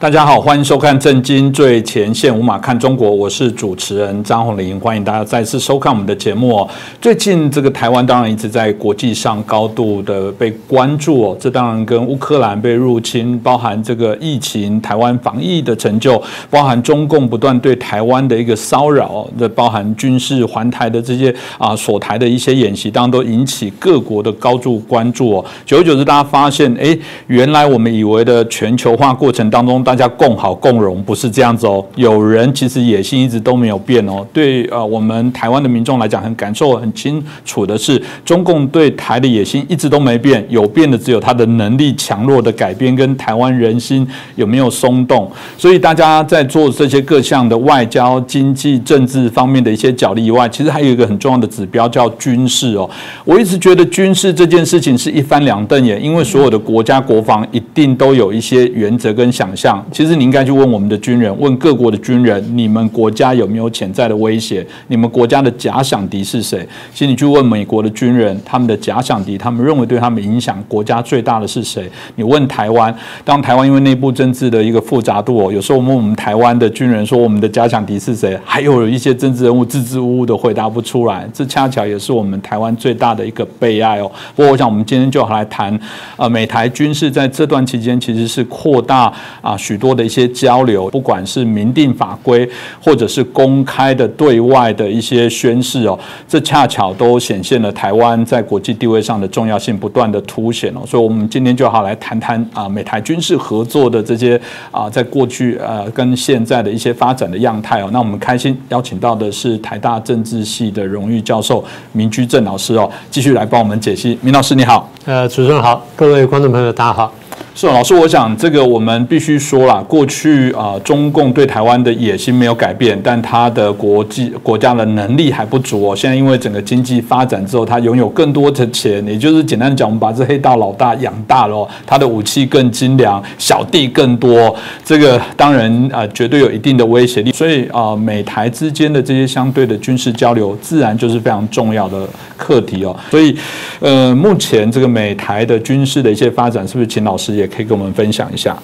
大家好，欢迎收看《震惊最前线》，无马看中国，我是主持人张宏林，欢迎大家再次收看我们的节目。最近这个台湾当然一直在国际上高度的被关注哦，这当然跟乌克兰被入侵，包含这个疫情、台湾防疫的成就，包含中共不断对台湾的一个骚扰，这包含军事环台的这些啊锁台的一些演习，当然都引起各国的高度关注哦。久而久之，大家发现，哎，原来我们以为的全球化过程当中，大家共好共荣不是这样子哦，有人其实野心一直都没有变哦。对呃，我们台湾的民众来讲，很感受很清楚的是，中共对台的野心一直都没变，有变的只有他的能力强弱的改变跟台湾人心有没有松动。所以大家在做这些各项的外交、经济、政治方面的一些角力以外，其实还有一个很重要的指标叫军事哦。我一直觉得军事这件事情是一翻两瞪眼，因为所有的国家国防一定都有一些原则跟想象。其实。你应该去问我们的军人，问各国的军人，你们国家有没有潜在的威胁？你们国家的假想敌是谁？其实你去问美国的军人，他们的假想敌，他们认为对他们影响国家最大的是谁？你问台湾，当台湾因为内部政治的一个复杂度哦，有时候我们我们台湾的军人说我们的假想敌是谁？还有一些政治人物支支吾吾的回答不出来，这恰巧也是我们台湾最大的一个悲哀哦。不过我想我们今天就好来谈，呃，美台军事在这段期间其实是扩大啊许多的。一些交流，不管是明定法规，或者是公开的对外的一些宣誓哦，这恰巧都显现了台湾在国际地位上的重要性不断的凸显哦。所以，我们今天就好来谈谈啊，美台军事合作的这些啊，在过去呃跟现在的一些发展的样态哦。那我们开心邀请到的是台大政治系的荣誉教授明居正老师哦，继续来帮我们解析。明老师你好，呃，主持人好，各位观众朋友大家好。是老师，我想这个我们必须说了，过去啊，中共对台湾的野心没有改变，但他的国际国家的能力还不足哦。现在因为整个经济发展之后，他拥有更多的钱，也就是简单讲，我们把这黑道老大养大了，他的武器更精良，小弟更多，这个当然啊，绝对有一定的威胁力。所以啊，美台之间的这些相对的军事交流，自然就是非常重要的课题哦。所以，呃，目前这个美台的军事的一些发展，是不是请老师也？可以跟我们分享一下。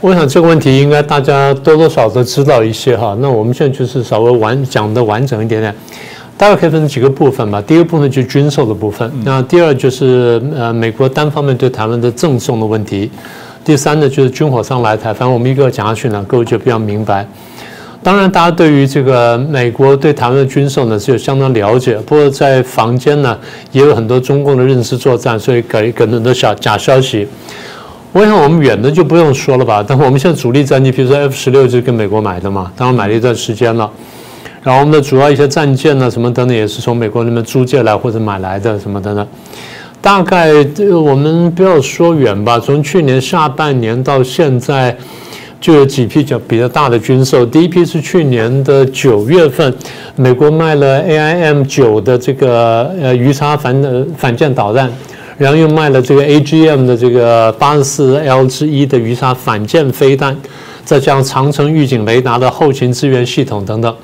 我想这个问题应该大家多多少少知道一些哈。那我们现在就是稍微完讲的完整一点点，大概可以分成几个部分吧。第一个部分就是军售的部分，那第二就是呃美国单方面对台湾的赠送的问题，第三呢就是军火商来台。反正我们一个讲下去呢，各位就比较明白。当然，大家对于这个美国对台湾的军售呢是有相当了解，不过在房间呢也有很多中共的认知作战，所以给给很多小假消息。我想我们远的就不用说了吧，但我们现在主力战机，比如说 F 十六就是跟美国买的嘛，当然买了一段时间了。然后我们的主要一些战舰呢，什么等等也是从美国那边租借来或者买来的，什么等等。大概我们不要说远吧，从去年下半年到现在，就有几批较比较大的军售。第一批是去年的九月份，美国卖了 AIM 九的这个呃鱼叉反呃反舰导弹。然后又卖了这个 AGM 的这个八十四 L 之一的鱼叉反舰飞弹，再加上长城预警雷达的后勤支援系统等等，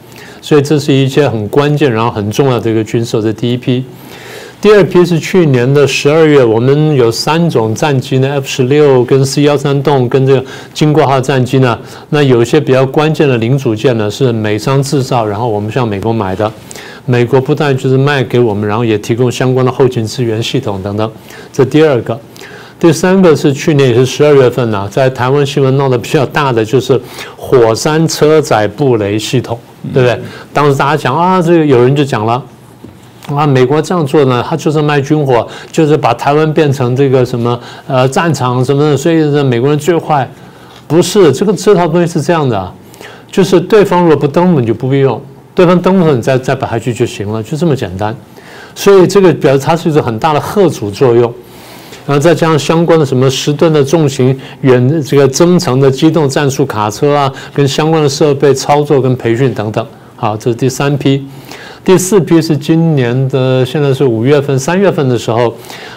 所以这是一些很关键、然后很重要的一个军售的第一批。第二批是去年的十二月，我们有三种战机呢，F 十六跟 C 幺三洞跟这个经过号战机呢，那有一些比较关键的零组件呢是美商制造，然后我们向美国买的。美国不但就是卖给我们，然后也提供相关的后勤支援系统等等。这第二个，第三个是去年也是十二月份呢，在台湾新闻闹得比较大的就是火山车载布雷系统，对不对？当时大家讲啊，这个有人就讲了啊，美国这样做呢，他就是卖军火，就是把台湾变成这个什么呃战场什么的，所以呢，美国人最坏。不是这个这套东西是这样的，就是对方如果不登，我们就不必用。对方登陆，你再再摆下去就行了，就这么简单。所以这个表示它是一种很大的贺阻作用，然后再加上相关的什么十吨的重型远这个增程的机动战术卡车啊，跟相关的设备操作跟培训等等。好，这是第三批。第四批是今年的，现在是五月份、三月份的时候，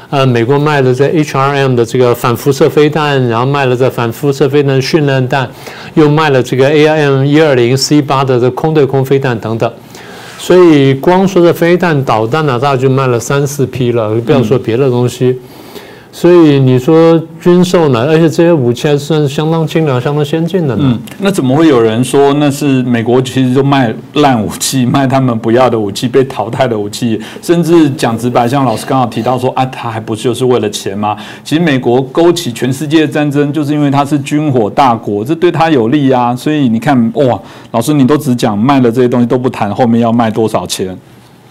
呃，美国卖了这 HRM 的这个反辐射飞弹，然后卖了这反辐射飞弹训练弹，又卖了这个 AIM 一二零 C 八的这空对空飞弹等等。所以光说这飞弹导弹呢，大概就卖了三四批了，不要说别的东西。所以你说军售呢，而且这些武器还算是相当精良、相当先进的呢。嗯，那怎么会有人说那是美国其实就卖烂武器，卖他们不要的武器、被淘汰的武器，甚至讲直白，像老师刚好提到说啊，他还不就是为了钱吗？其实美国勾起全世界战争，就是因为他是军火大国，这对他有利啊。所以你看，哇，老师你都只讲卖了这些东西，都不谈后面要卖多少钱。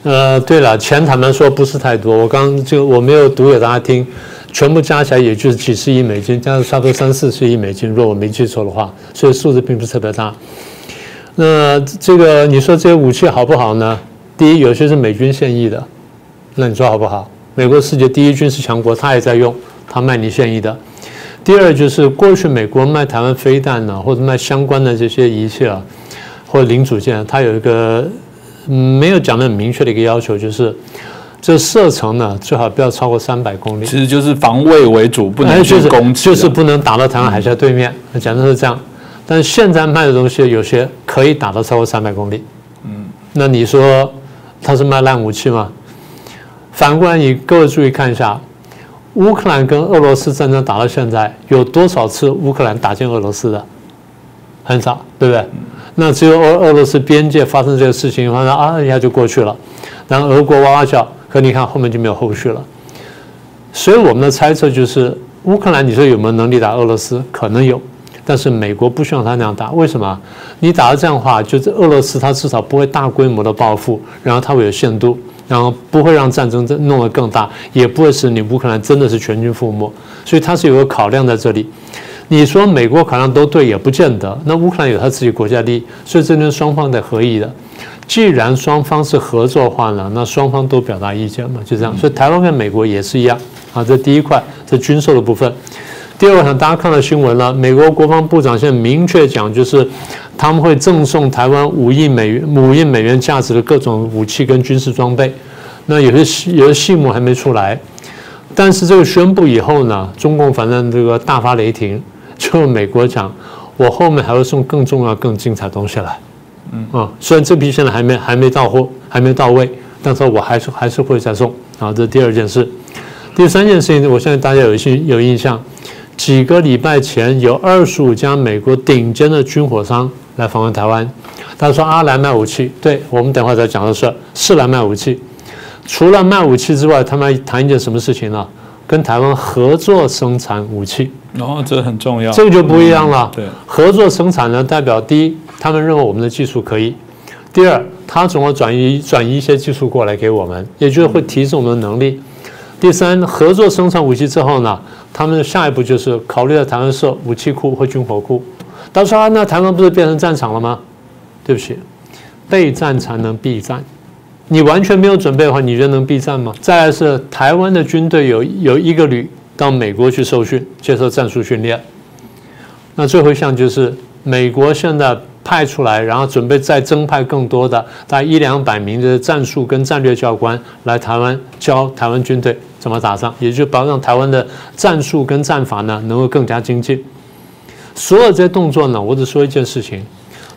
呃，对了，钱坦白说不是太多，我刚就我没有读给大家听。全部加起来也就是几十亿美金，加上差不多三四十亿美金，如果我没记错的话，所以数字并不是特别大。那这个你说这些武器好不好呢？第一，有些是美军现役的，那你说好不好？美国世界第一军事强国，他也在用，他卖你现役的。第二，就是过去美国卖台湾飞弹呢，或者卖相关的这些仪器啊，或者零组件，它有一个没有讲的很明确的一个要求，就是。这射程呢，最好不要超过三百公里。其实就是防卫为主，不能去攻击，就是不能打到台湾海峡对面。讲的是这样，但是现在卖的东西有些可以打到超过三百公里。嗯，那你说他是卖烂武器吗？反过来，你各位注意看一下，乌克兰跟俄罗斯战争打到现在，有多少次乌克兰打进俄罗斯的？很少，对不对？那只有俄俄罗斯边界发生这个事情，反正啊一下就过去了，然后俄国哇哇叫。可你看后面就没有后续了，所以我们的猜测就是乌克兰，你说有没有能力打俄罗斯？可能有，但是美国不希望他那样打。为什么？你打到这样的话，就是俄罗斯他至少不会大规模的报复，然后他会有限度，然后不会让战争弄得更大，也不会使你乌克兰真的是全军覆没。所以他是有个考量在这里。你说美国考量都对，也不见得。那乌克兰有他自己国家利益，所以这边双方得合意的。既然双方是合作化呢，那双方都表达意见嘛，就这样。所以台湾跟美国也是一样啊。这第一块是军售的部分。第二块，大家看到新闻了，美国国防部长现在明确讲，就是他们会赠送台湾五亿美元、五亿美元价值的各种武器跟军事装备。那有些细有些细目还没出来，但是这个宣布以后呢，中共反正这个大发雷霆，就美国讲，我后面还会送更重要、更精彩东西来。嗯。啊，虽然这批现在还没还没到货，还没到位，但是我还是还是会再送。啊。这是第二件事，第三件事情，我相信大家有些有印象，几个礼拜前有二十五家美国顶尖的军火商来访问台湾，他说阿来卖武器，对我们等会再讲的是是来卖武器，除了卖武器之外，他们还谈一件什么事情呢？跟台湾合作生产武器，哦，这很重要，这个就不一样了。对，合作生产呢，代表第一。他们认为我们的技术可以。第二，他总要转移转移一些技术过来给我们，也就是会提升我们的能力。第三，合作生产武器之后呢，他们的下一步就是考虑在台湾设武器库或军火库。他说啊，那台湾不是变成战场了吗？对不起，备战才能避战。你完全没有准备的话，你就能避战吗？再来是台湾的军队有有一个旅到美国去受训，接受战术训练。那最后一项就是美国现在。派出来，然后准备再增派更多的，大概一两百名的战术跟战略教官来台湾教台湾军队怎么打仗，也就保证台湾的战术跟战法呢能够更加精进。所有这些动作呢，我只说一件事情，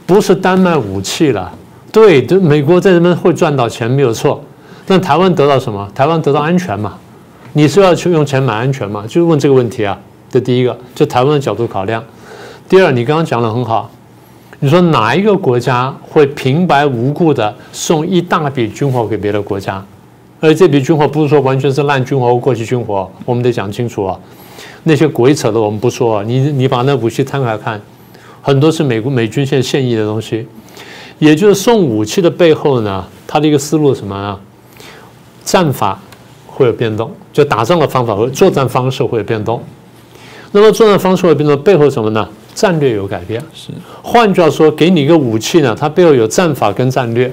不是单卖武器了。对，就美国在这边会赚到钱没有错，但台湾得到什么？台湾得到安全嘛？你是要去用钱买安全嘛？就问这个问题啊。这第一个，就台湾的角度考量。第二，你刚刚讲的很好。你说哪一个国家会平白无故的送一大笔军火给别的国家？而这笔军火不是说完全是烂军火或、过期军火，我们得讲清楚啊。那些鬼扯的我们不说，你你把那武器摊开看，很多是美国美军现现役的东西。也就是送武器的背后呢，它的一个思路是什么呢？战法会有变动，就打仗的方法和作战方式会有变动。那么作战方式会变动背后什么呢？战略有改变，是。换句话说，给你一个武器呢，它背后有战法跟战略，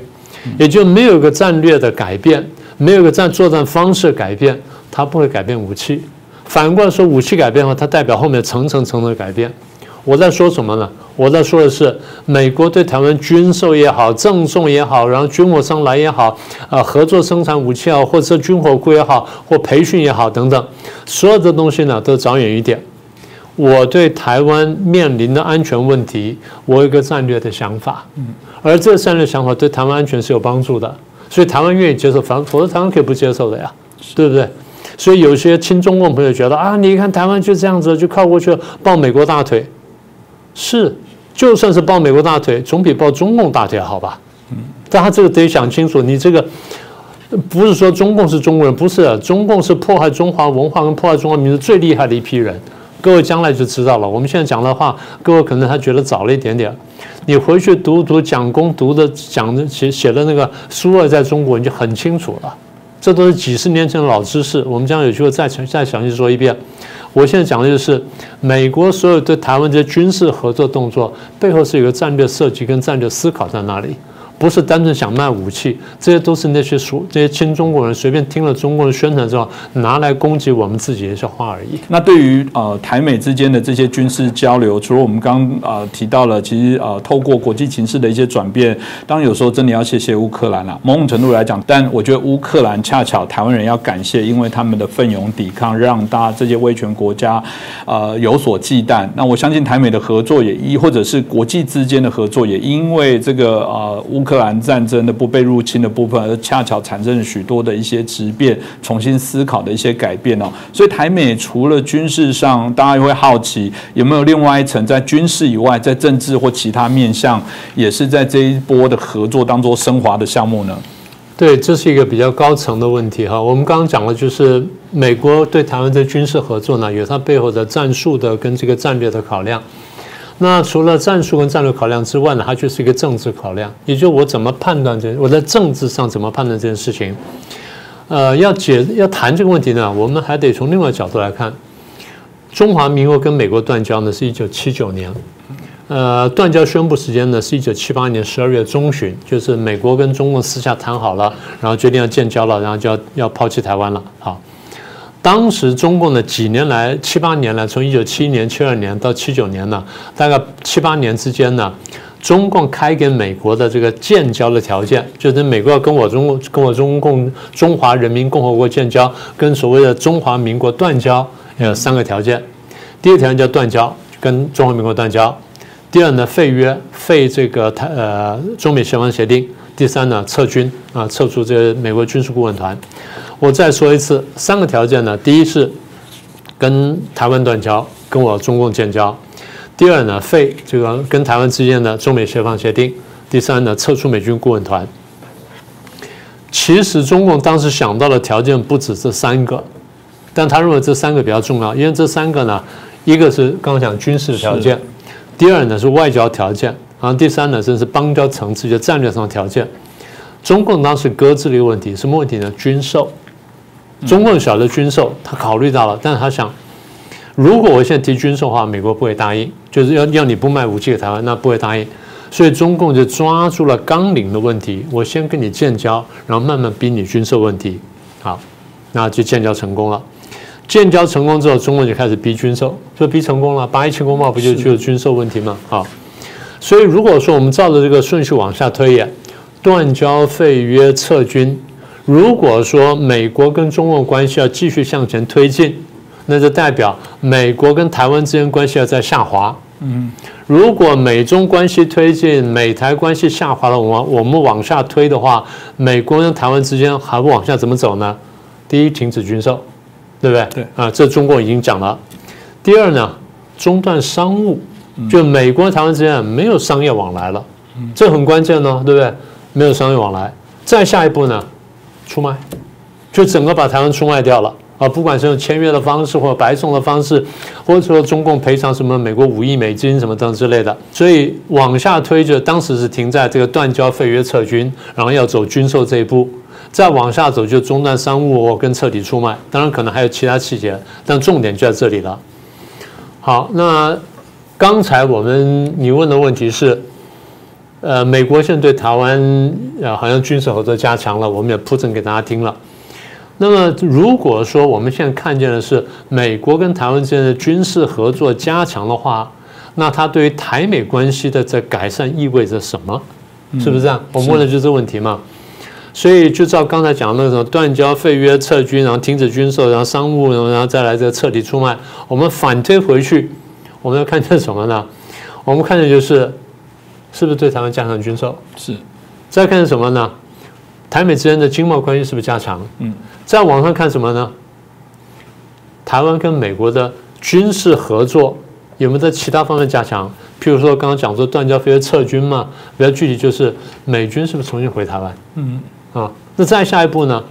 也就没有个战略的改变，没有个战作战方式改变，它不会改变武器。反过来说，武器改变的话，它代表后面层层层的改变。我在说什么呢？我在说的是，美国对台湾军售也好，赠送也好，然后军火商来也好，啊，合作生产武器也好，或者是军火库也好，或培训也好等等，所有的东西呢，都长远一点。我对台湾面临的安全问题，我有一个战略的想法，嗯，而这个战略想法对台湾安全是有帮助的，所以台湾愿意接受，反否则台湾可以不接受的呀，对不对？所以有些亲中共朋友觉得啊，你看台湾就这样子就靠过去抱美国大腿，是，就算是抱美国大腿，总比抱中共大腿好吧？嗯，但他这个得想清楚，你这个不是说中共是中国人，不是，中共是破坏中华文化跟破坏中华民族最厉害的一批人。各位将来就知道了。我们现在讲的话，各位可能还觉得早了一点点。你回去读读蒋公读的讲的写写的那个苏二在中国，你就很清楚了。这都是几十年前的老知识。我们将有机会再再详细说一遍。我现在讲的就是美国所有对台湾这些军事合作动作背后是有个战略设计跟战略思考在那里。不是单纯想卖武器，这些都是那些属这些亲中国人随便听了中国的宣传之后拿来攻击我们自己的一些话而已。那对于呃台美之间的这些军事交流，除了我们刚呃提到了，其实呃透过国际形势的一些转变，当然有时候真的要谢谢乌克兰了。某种程度来讲，但我觉得乌克兰恰巧台湾人要感谢，因为他们的奋勇抵抗，让大家这些威权国家呃有所忌惮。那我相信台美的合作也一或者是国际之间的合作也因为这个呃乌。克克兰战争的不被入侵的部分，而恰巧产生了许多的一些质变、重新思考的一些改变哦。所以台美除了军事上，大家也会好奇有没有另外一层，在军事以外，在政治或其他面向，也是在这一波的合作当中升华的项目呢？对，这是一个比较高层的问题哈。我们刚刚讲了，就是美国对台湾的军事合作呢，有它背后的战术的跟这个战略的考量。那除了战术跟战略考量之外呢，它就是一个政治考量，也就我怎么判断这，我在政治上怎么判断这件事情。呃，要解要谈这个问题呢，我们还得从另外角度来看。中华民国跟美国断交呢，是一九七九年，呃，断交宣布时间呢是一九七八年十二月中旬，就是美国跟中共私下谈好了，然后决定要建交了，然后就要要抛弃台湾了，好。当时中共的几年来七八年来，从一九七一年、七二年到七九年呢，大概七八年之间呢，中共开给美国的这个建交的条件，就是美国要跟我中跟我中共中华人民共和国建交，跟所谓的中华民国断交，有三个条件。第一条件叫断交，跟中华民国断交；第二呢，废约，废这个台呃中美协防协定；第三呢，撤军啊，撤出这个美国军事顾问团。我再说一次，三个条件呢：第一是跟台湾断交，跟我中共建交；第二呢，废这个跟台湾之间的中美协防协定；第三呢，撤出美军顾问团。其实中共当时想到的条件不止这三个，但他认为这三个比较重要，因为这三个呢，一个是刚刚讲军事条件，第二呢是外交条件，然后第三呢这是邦交层次，就战略上的条件。中共当时搁置了一个问题，什么问题呢？军售。中共小的军售，他考虑到了，但是他想，如果我现在提军售的话，美国不会答应，就是要要你不卖武器给台湾，那不会答应，所以中共就抓住了纲领的问题，我先跟你建交，然后慢慢逼你军售问题，好，那就建交成功了。建交成功之后，中共就开始逼军售，就逼成功了。八一七公报不就就是军售问题吗？好，所以如果说我们照着这个顺序往下推演，断交、废约、撤军。如果说美国跟中国关系要继续向前推进，那就代表美国跟台湾之间关系要在下滑。嗯，如果美中关系推进，美台关系下滑了，我我们往下推的话，美国跟台湾之间还不往下怎么走呢？第一，停止军售，对不对？对啊，这中共已经讲了。第二呢，中断商务，就美国台湾之间没有商业往来了，这很关键呢，对不对？没有商业往来。再下一步呢？出卖，就整个把台湾出卖掉了啊！不管是用签约的方式，或者白送的方式，或者说中共赔偿什么美国五亿美金什么等之类的，所以往下推就当时是停在这个断交、废约、撤军，然后要走军售这一步，再往下走就中断商务跟彻底出卖。当然可能还有其他细节，但重点就在这里了。好，那刚才我们你问的问题是。呃，美国现在对台湾呃好像军事合作加强了，我们也铺陈给大家听了。那么如果说我们现在看见的是美国跟台湾之间的军事合作加强的话，那它对于台美关系的这改善意味着什么？是不是这样？我们问的就是这问题嘛。所以就照刚才讲的那种断交、废约、撤军，然后停止军售，然后商务，然后再来这个彻底出卖，我们反推回去，我们要看见什么呢？我们看见就是。是不是对台湾加强军售？是。再看什么呢？台美之间的经贸关系是不是加强？嗯。再往上看什么呢？台湾跟美国的军事合作有没有在其他方面加强？譬如说刚刚讲说断交飞跃撤军嘛，比较具体就是美军是不是重新回台湾？嗯啊，那再下一步呢？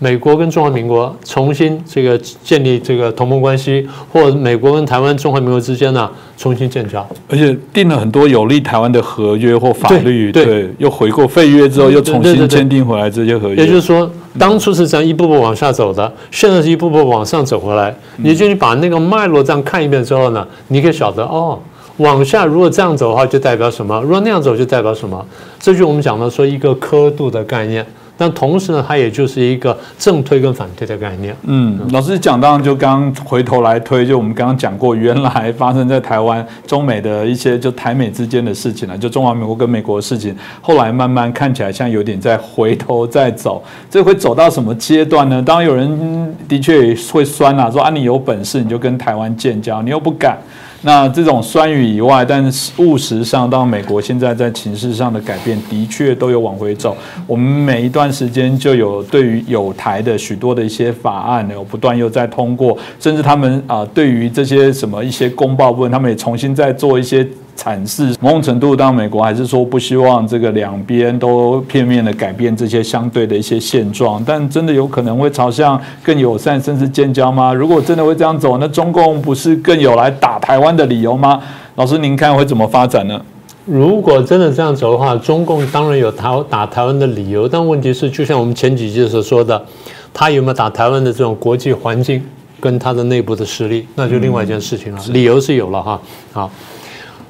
美国跟中华民国重新这个建立这个同盟关系，或者美国跟台湾、中华民国之间呢重新建交，而且定了很多有利台湾的合约或法律，对对又回过废约之后又重新签订回来这些合约。也就是说，当初是这样一步步往下走的，现在是一步步往上走回来。也就你把那个脉络这样看一遍之后呢，你可以晓得哦，往下如果这样走的话，就代表什么；如果那样走，就代表什么。这就我们讲的说一个刻度的概念。但同时呢，它也就是一个正推跟反推的概念。嗯，老师讲到就刚回头来推，就我们刚刚讲过，原来发生在台湾、中美的一些就台美之间的事情了，就中华民国跟美国的事情，后来慢慢看起来像有点在回头再走，这会走到什么阶段呢？当然有人的确会酸啊，说啊，你有本事你就跟台湾建交，你又不敢。那这种酸雨以外，但是务实上，到美国现在在情势上的改变，的确都有往回走。我们每一段时间就有对于有台的许多的一些法案有不断又在通过，甚至他们啊，对于这些什么一些公报部分，他们也重新在做一些。阐释某种程度，当美国还是说不希望这个两边都片面的改变这些相对的一些现状，但真的有可能会朝向更友善甚至建交吗？如果真的会这样走，那中共不是更有来打台湾的理由吗？老师，您看会怎么发展呢？如果真的这样走的话，中共当然有台打台湾的理由，但问题是，就像我们前几集所说的，他有没有打台湾的这种国际环境跟他的内部的实力，那就另外一件事情了。理由是有了哈，好。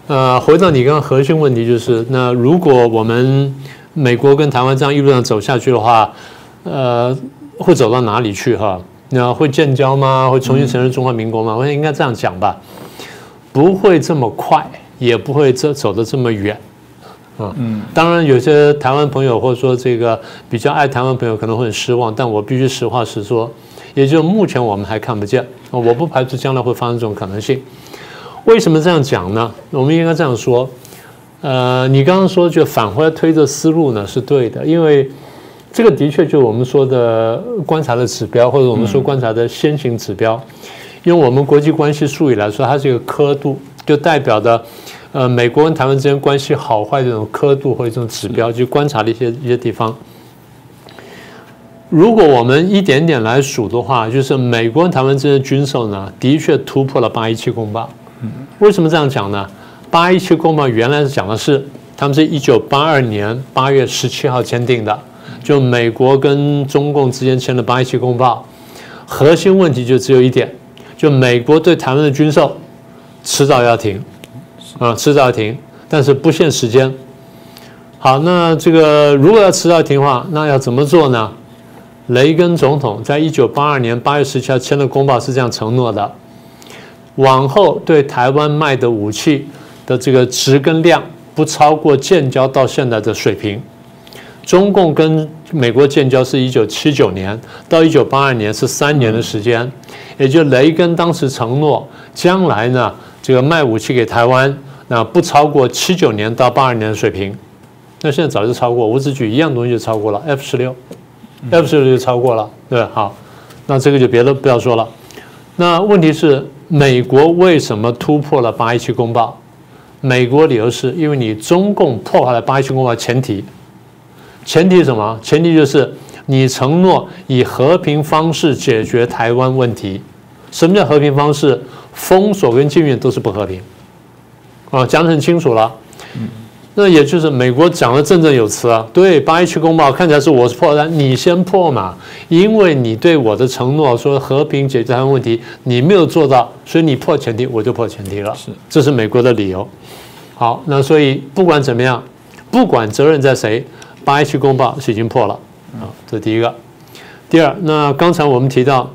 呃，回到你刚刚核心问题，就是那如果我们美国跟台湾这样一路上走下去的话，呃，会走到哪里去哈？那会建交吗？会重新承认中华民国吗？我想应该这样讲吧，不会这么快，也不会这走得这么远，啊，嗯，当然有些台湾朋友或者说这个比较爱台湾朋友可能会很失望，但我必须实话实说，也就目前我们还看不见，我不排除将来会发生这种可能性。为什么这样讲呢？我们应该这样说，呃，你刚刚说就返回来推的思路呢是对的，因为这个的确就我们说的观察的指标，或者我们说观察的先行指标，因为我们国际关系术语来说，它是一个刻度，就代表的呃美国跟台湾之间关系好坏这种刻度或者这种指标，就观察的一些一些地方。如果我们一点点来数的话，就是美国跟台湾之间的军售呢，的确突破了八一七公报。为什么这样讲呢？八一七公报原来是讲的是，他们是一九八二年八月十七号签订的，就美国跟中共之间签的八一七公报，核心问题就只有一点，就美国对台湾的军售迟早要停，啊，迟早要停，但是不限时间。好，那这个如果要迟早停的话，那要怎么做呢？雷根总统在一九八二年八月十七号签的公报是这样承诺的。往后对台湾卖的武器的这个值跟量不超过建交到现在的水平。中共跟美国建交是一九七九年到一九八二年是三年的时间，也就雷根当时承诺将来呢这个卖武器给台湾那不超过七九年到八二年的水平。那现在早就超过，我只举一样东西就超过了 F 十六，F 十六就超过了，对好，那这个就别的不要说了。那问题是？美国为什么突破了八一七公报？美国理由是因为你中共破坏了八一七公报前提，前提是什么？前提就是你承诺以和平方式解决台湾问题。什么叫和平方式？封锁跟禁运都是不和平。啊，讲得很清楚了。那也就是美国讲的振振有词啊，对八一七公报看起来是我是破单，你先破嘛，因为你对我的承诺说和平解决台湾问题，你没有做到，所以你破前提，我就破前提了，是，这是美国的理由。好，那所以不管怎么样，不管责任在谁，八一七公报是已经破了啊，这是第一个。第二，那刚才我们提到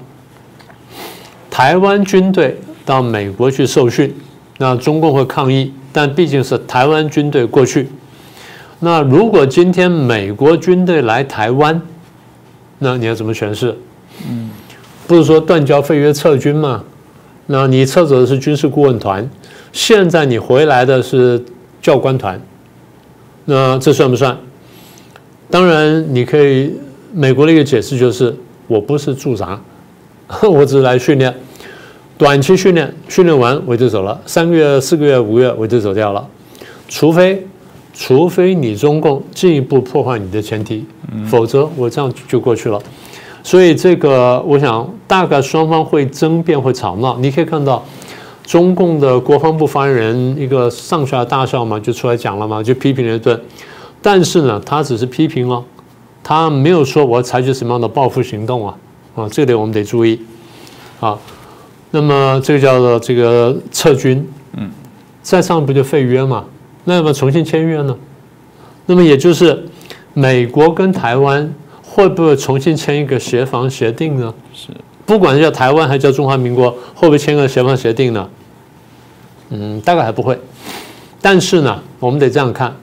台湾军队到美国去受训，那中共会抗议。但毕竟是台湾军队过去，那如果今天美国军队来台湾，那你要怎么诠释？嗯，不是说断交废约撤军吗？那你撤走的是军事顾问团，现在你回来的是教官团，那这算不算？当然，你可以美国的一个解释就是，我不是驻扎，我只是来训练。短期训练训练完我就走了，三个月、四个月、五个月我就走掉了，除非除非你中共进一步破坏你的前提，否则我这样就过去了。所以这个我想大概双方会争辩会吵闹，你可以看到中共的国防部发言人一个上校大校嘛，就出来讲了嘛，就批评了一顿，但是呢，他只是批评了，他没有说我要采取什么样的报复行动啊啊，这点我们得注意啊。那么这个叫做这个撤军，嗯，再上不就废约嘛？那要不要重新签约呢？那么也就是美国跟台湾会不会重新签一个协防协定呢？是，不管是叫台湾还是叫中华民国，会不会签个协防协定呢？嗯，大概还不会。但是呢，我们得这样看，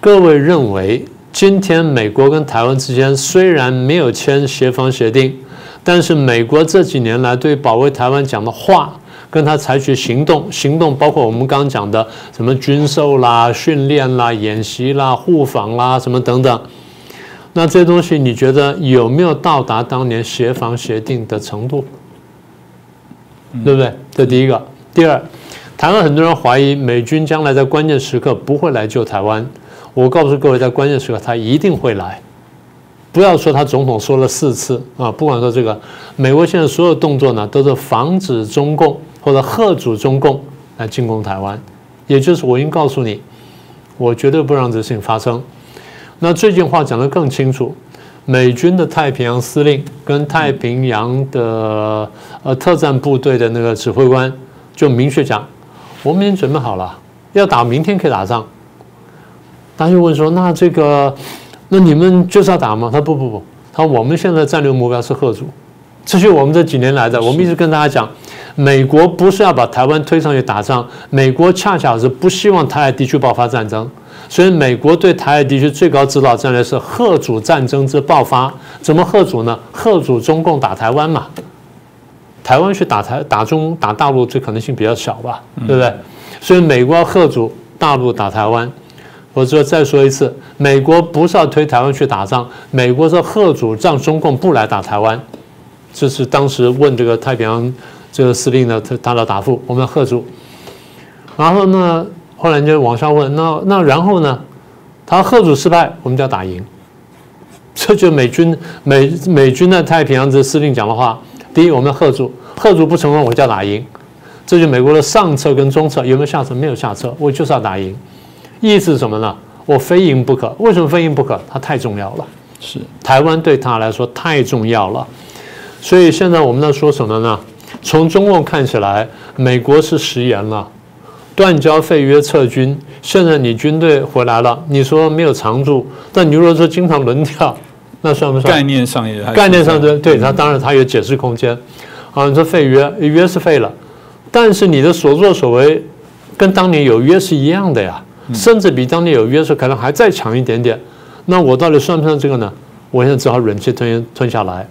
各位认为今天美国跟台湾之间虽然没有签协防协定。但是美国这几年来对保卫台湾讲的话，跟他采取行动，行动包括我们刚刚讲的什么军售啦、训练啦、演习啦、互访啦什么等等，那这些东西你觉得有没有到达当年协防协定的程度？对不对？这第一个。第二，台湾很多人怀疑美军将来在关键时刻不会来救台湾，我告诉各位，在关键时刻他一定会来。不要说他总统说了四次啊！不管说这个，美国现在所有动作呢，都是防止中共或者贺阻中共来进攻台湾。也就是我已经告诉你，我绝对不让这事情发生。那最近话讲得更清楚，美军的太平洋司令跟太平洋的呃特战部队的那个指挥官就明确讲，我们已经准备好了，要打明天可以打仗。他就问说，那这个？那你们就是要打吗？他说不不不，他说我们现在战略目标是贺主，这是我们这几年来的，我们一直跟大家讲，美国不是要把台湾推上去打仗，美国恰巧是不希望台海地区爆发战争，所以美国对台海地区最高指导战略是贺主战争之爆发，怎么贺主呢？贺主中共打台湾嘛，台湾去打台打中打大陆这可能性比较小吧，对不对？所以美国要贺主大陆打台湾。我说再说一次，美国不是要推台湾去打仗，美国是贺主让中共不来打台湾。这是当时问这个太平洋这个司令的他他的答复，我们要贺主。然后呢，后来就往下问，那那然后呢？他贺主失败，我们就要打赢。这就美军美美军的太平洋这司令讲的话。第一，我们要贺主，贺主不成功，我就要打赢。这就美国的上策跟中策有没有下策？没有下策，我就是要打赢。意思是什么呢？我非赢不可。为什么非赢不可？它太重要了。是台湾对他来说太重要了。所以现在我们在说什么呢？从中共看起来，美国是食言了，断交废约撤军。现在你军队回来了，你说没有常驻，但你如果说经常轮调，那算不算？概念上也概念上对对，他当然他有解释空间。啊，你说废约约是废了，但是你的所作所为跟当年有约是一样的呀。甚至比当年有约束可能还再强一点点，那我到底算不算这个呢？我现在只好忍气吞吞下来。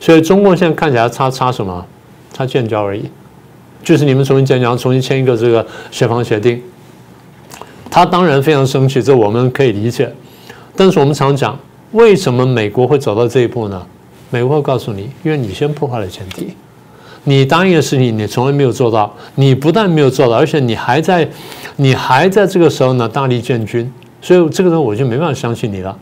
所以中共现在看起来差差什么？差建交而已，就是你们重新建交，重新签一个这个协防协定。他当然非常生气，这我们可以理解。但是我们常讲，为什么美国会走到这一步呢？美国会告诉你，因为你先破坏了前提。你答应的事情，你从来没有做到。你不但没有做到，而且你还在，你还在这个时候呢大力建军。所以这个人我就没办法相信你了。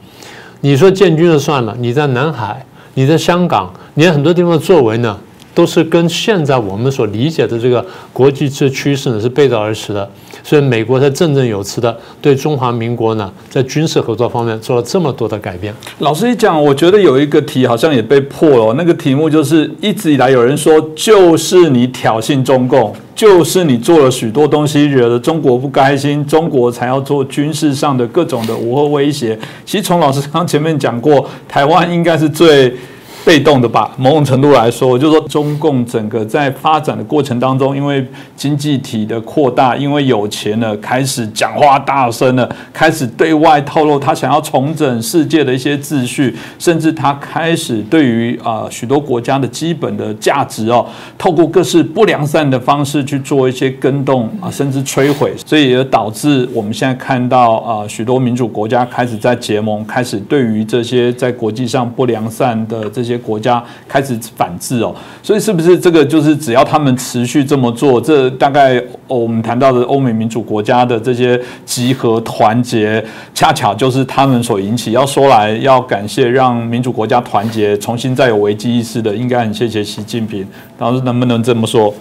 你说建军就算了，你在南海，你在香港，你在很多地方的作为呢，都是跟现在我们所理解的这个国际这趋势呢是背道而驰的。所以美国才振振有词的对中华民国呢，在军事合作方面做了这么多的改变。老实讲，我觉得有一个题好像也被破了。那个题目就是一直以来有人说，就是你挑衅中共，就是你做了许多东西惹得中国不开心，中国才要做军事上的各种的无核威胁。其实从老师刚前面讲过，台湾应该是最。被动的吧，某种程度来说，就说中共整个在发展的过程当中，因为经济体的扩大，因为有钱了，开始讲话大声了，开始对外透露他想要重整世界的一些秩序，甚至他开始对于啊许多国家的基本的价值哦，透过各式不良善的方式去做一些跟动啊，甚至摧毁，所以也导致我们现在看到啊许多民主国家开始在结盟，开始对于这些在国际上不良善的这些。国家开始反制哦。所以是不是这个就是只要他们持续这么做，这大概我们谈到的欧美民主国家的这些集合团结，恰巧就是他们所引起。要说来要感谢让民主国家团结，重新再有危机意识的，应该很谢谢习近平。当时能不能这么说？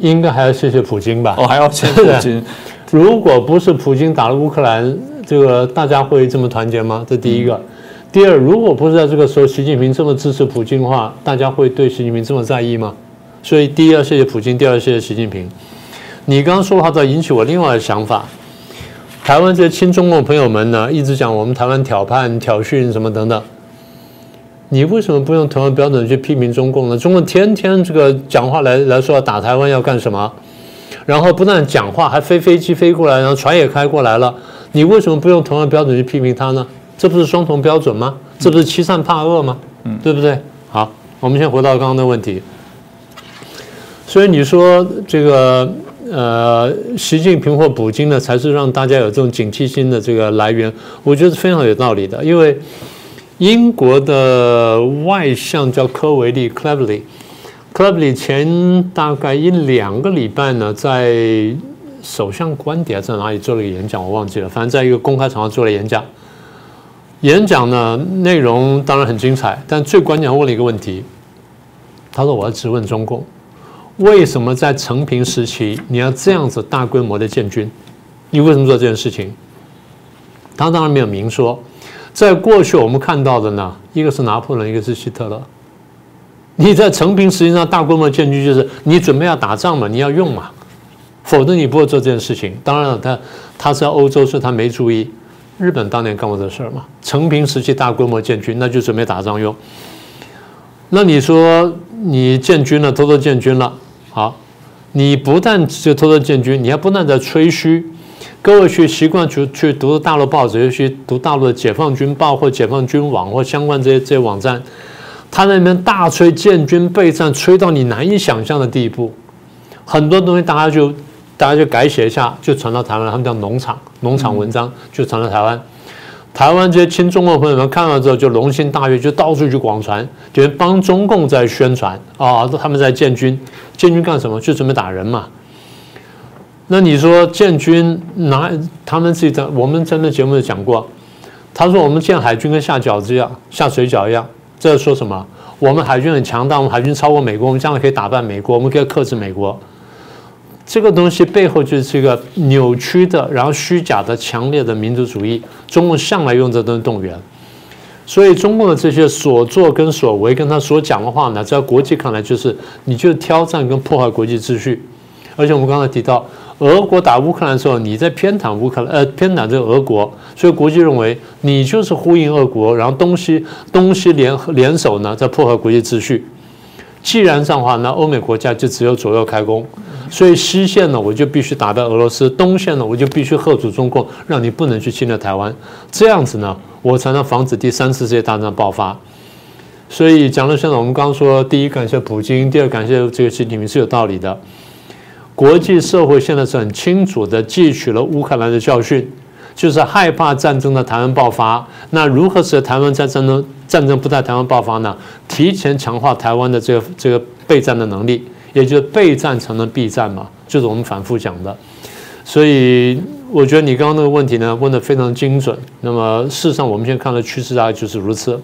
应该还要谢谢普京吧？哦，还要谢谢普京。如果不是普京打了乌克兰，这个大家会这么团结吗？这第一个。第二，如果不是在这个时候习近平这么支持普京的话，大家会对习近平这么在意吗？所以，第一要谢谢普京，第二谢谢习近平。你刚刚说的话，倒引起我另外的想法。台湾这些亲中共朋友们呢，一直讲我们台湾挑叛、挑衅什么等等。你为什么不用同样标准去批评中共呢？中共天天这个讲话来来说要打台湾要干什么？然后不但讲话，还飞飞机飞过来，然后船也开过来了。你为什么不用同样标准去批评他呢？这不是双重标准吗？这不是欺善怕恶吗？嗯，对不对？好，我们先回到刚刚的问题。所以你说这个呃，习近平或普京呢，才是让大家有这种警惕心的这个来源？我觉得非常有道理的，因为。英国的外相叫科维利 （Cleverly），Cleverly 前大概一两个礼拜呢，在首相官邸还在哪里做了一个演讲，我忘记了。反正在一个公开场合做了演讲。演讲呢内容当然很精彩，但最关键问了一个问题。他说：“我要质问中共，为什么在成平时期你要这样子大规模的建军？你为什么做这件事情？”他当然没有明说。在过去，我们看到的呢，一个是拿破仑，一个是希特勒。你在成平实际上大规模建军，就是你准备要打仗嘛，你要用嘛，否则你不会做这件事情。当然了，他他在欧洲，所以他没注意。日本当年干过这事儿嘛，成平时期大规模建军，那就准备打仗用。那你说你建军了，偷偷建军了，好，你不但就偷偷建军，你还不断在吹嘘。各位去习惯去去读大陆报纸，尤其读大陆的解放军报或解放军网或相关这些这些网站，他那边大吹建军备战，吹到你难以想象的地步。很多东西大家就大家就改写一下，就传到台湾，他们叫农场农场文章，就传到台湾。台湾这些亲中国朋友们看到之后就龙心大悦，就到处去广传，就帮中共在宣传啊，他们在建军，建军干什么？就准备打人嘛。那你说建军拿他们自己的，我们在那节目里讲过，他说我们建海军跟下饺子一样，下水饺一样，这说什么？我们海军很强大，我们海军超过美国，我们将来可以打败美国，我们可以克制美国。这个东西背后就是一个扭曲的，然后虚假的、强烈的民族主义。中共向来用这东西动员，所以中共的这些所作跟所为，跟他所讲的话呢，在国际看来就是你就挑战跟破坏国际秩序。而且我们刚才提到。俄国打乌克兰的时候，你在偏袒乌克兰，呃，偏袒这个俄国，所以国际认为你就是呼应俄国，然后东西东西联合联手呢，在破坏国际秩序。既然这样的话，那欧美国家就只有左右开弓，所以西线呢，我就必须打败俄罗斯；东线呢，我就必须喝阻中共，让你不能去侵略台湾。这样子呢，我才能防止第三次世界大战爆发。所以讲到现在，我们刚刚说，第一感谢普京，第二感谢这个习近平是有道理的。国际社会现在是很清楚的汲取了乌克兰的教训，就是害怕战争的台湾爆发。那如何使得台湾在战争战争不在台湾爆发呢？提前强化台湾的这个这个备战的能力，也就是备战才能避战嘛，就是我们反复讲的。所以我觉得你刚刚那个问题呢问得非常精准。那么事实上我们现在看的趋势大概就是如此。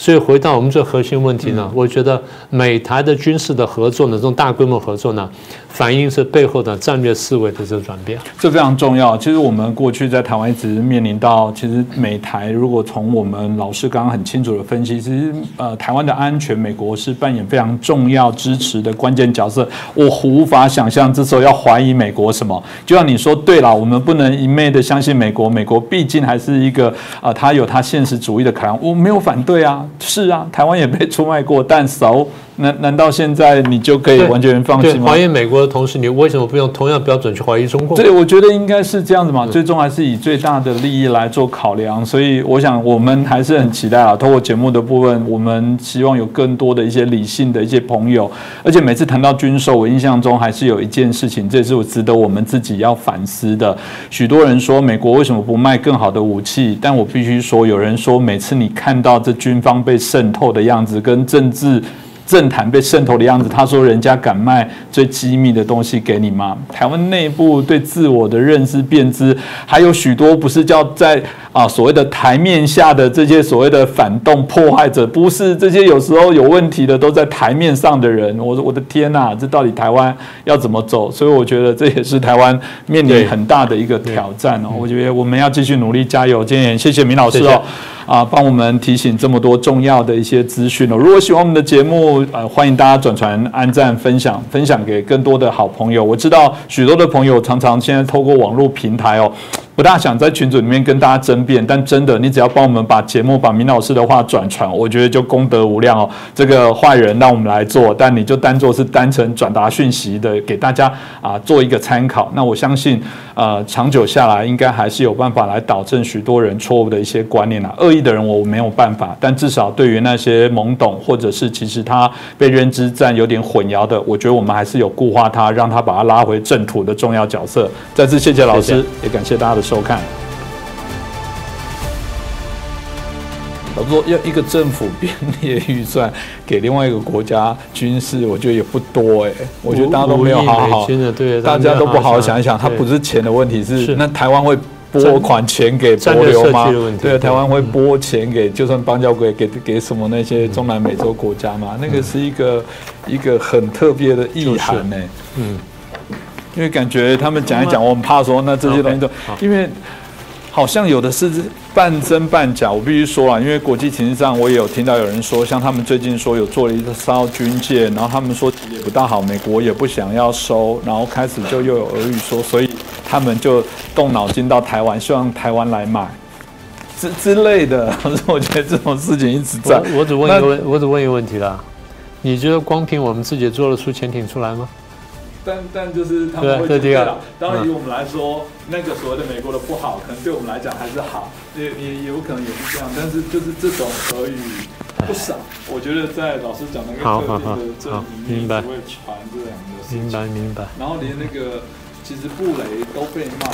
所以回到我们最核心问题呢，我觉得美台的军事的合作呢，这种大规模合作呢，反映是背后的战略思维的这个转变，这非常重要。其实我们过去在台湾一直面临到，其实美台如果从我们老师刚刚很清楚的分析，其实呃台湾的安全，美国是扮演非常重要支持的关键角色。我无法想象这时候要怀疑美国什么，就像你说，对了，我们不能一昧的相信美国，美国毕竟还是一个啊，他有他现实主义的考量，我没有反对啊。是啊，台湾也被出卖过，但熟难难道现在你就可以完全放弃吗？怀疑美国的同时，你为什么不用同样标准去怀疑中共？对，我觉得应该是这样子嘛，最终还是以最大的利益来做考量。所以我想，我们还是很期待啊，通过节目的部分，我们希望有更多的一些理性的一些朋友。而且每次谈到军售，我印象中还是有一件事情，这也是我值得我们自己要反思的。许多人说美国为什么不卖更好的武器？但我必须说，有人说每次你看到这军方被渗透的样子，跟政治。政坛被渗透的样子，他说人家敢卖最机密的东西给你吗？台湾内部对自我的认知变知，还有许多不是叫在啊所谓的台面下的这些所谓的反动破坏者，不是这些有时候有问题的都在台面上的人。我说我的天呐，这到底台湾要怎么走？所以我觉得这也是台湾面临很大的一个挑战哦。我觉得我们要继续努力加油。今天谢谢明老师哦。啊，帮我们提醒这么多重要的一些资讯哦。如果喜欢我们的节目，呃，欢迎大家转传、按赞、分享，分享给更多的好朋友。我知道许多的朋友常常现在透过网络平台哦。不大想在群组里面跟大家争辩，但真的，你只要帮我们把节目、把明老师的话转传，我觉得就功德无量哦。这个坏人让我们来做，但你就当做是单纯转达讯息的，给大家啊做一个参考。那我相信，呃，长久下来应该还是有办法来导正许多人错误的一些观念啊。恶意的人我没有办法，但至少对于那些懵懂或者是其实他被认知战有点混淆的，我觉得我们还是有固化他，让他把他拉回正途的重要角色。再次谢谢老师，也感谢大家的。收看，老说要一个政府编列预算给另外一个国家军事，我觉得也不多哎。我觉得大家都没有好好，大家都不好好想一想，它不是钱的问题，是那台湾会拨款钱给博流吗？对，台湾会拨钱给，就算邦交国给给什么那些中南美洲国家嘛？那个是一个一个很特别的意涵呢。嗯。因为感觉他们讲一讲，我很怕说那这些东西都，因为好像有的是半真半假。我必须说啊，因为国际情势上，我也有听到有人说，像他们最近说有做了一个烧军舰，然后他们说也不大好，美国也不想要收，然后开始就又有俄语说，所以他们就动脑筋到台湾，希望台湾来买之之类的。可是我觉得这种事情一直在。我只问一个问，我只问一个问题啦，你觉得光凭我们自己做得出潜艇出来吗？但但就是他们会觉得，当然以我们来说，那个所谓的美国的不好，可能对我们来讲还是好，也也有可能也是这样。但是就是这种俄语不少，我觉得在老师讲那个特定的阵营里面会传这两个事情。明白明白。然后连那个其实布雷都被骂，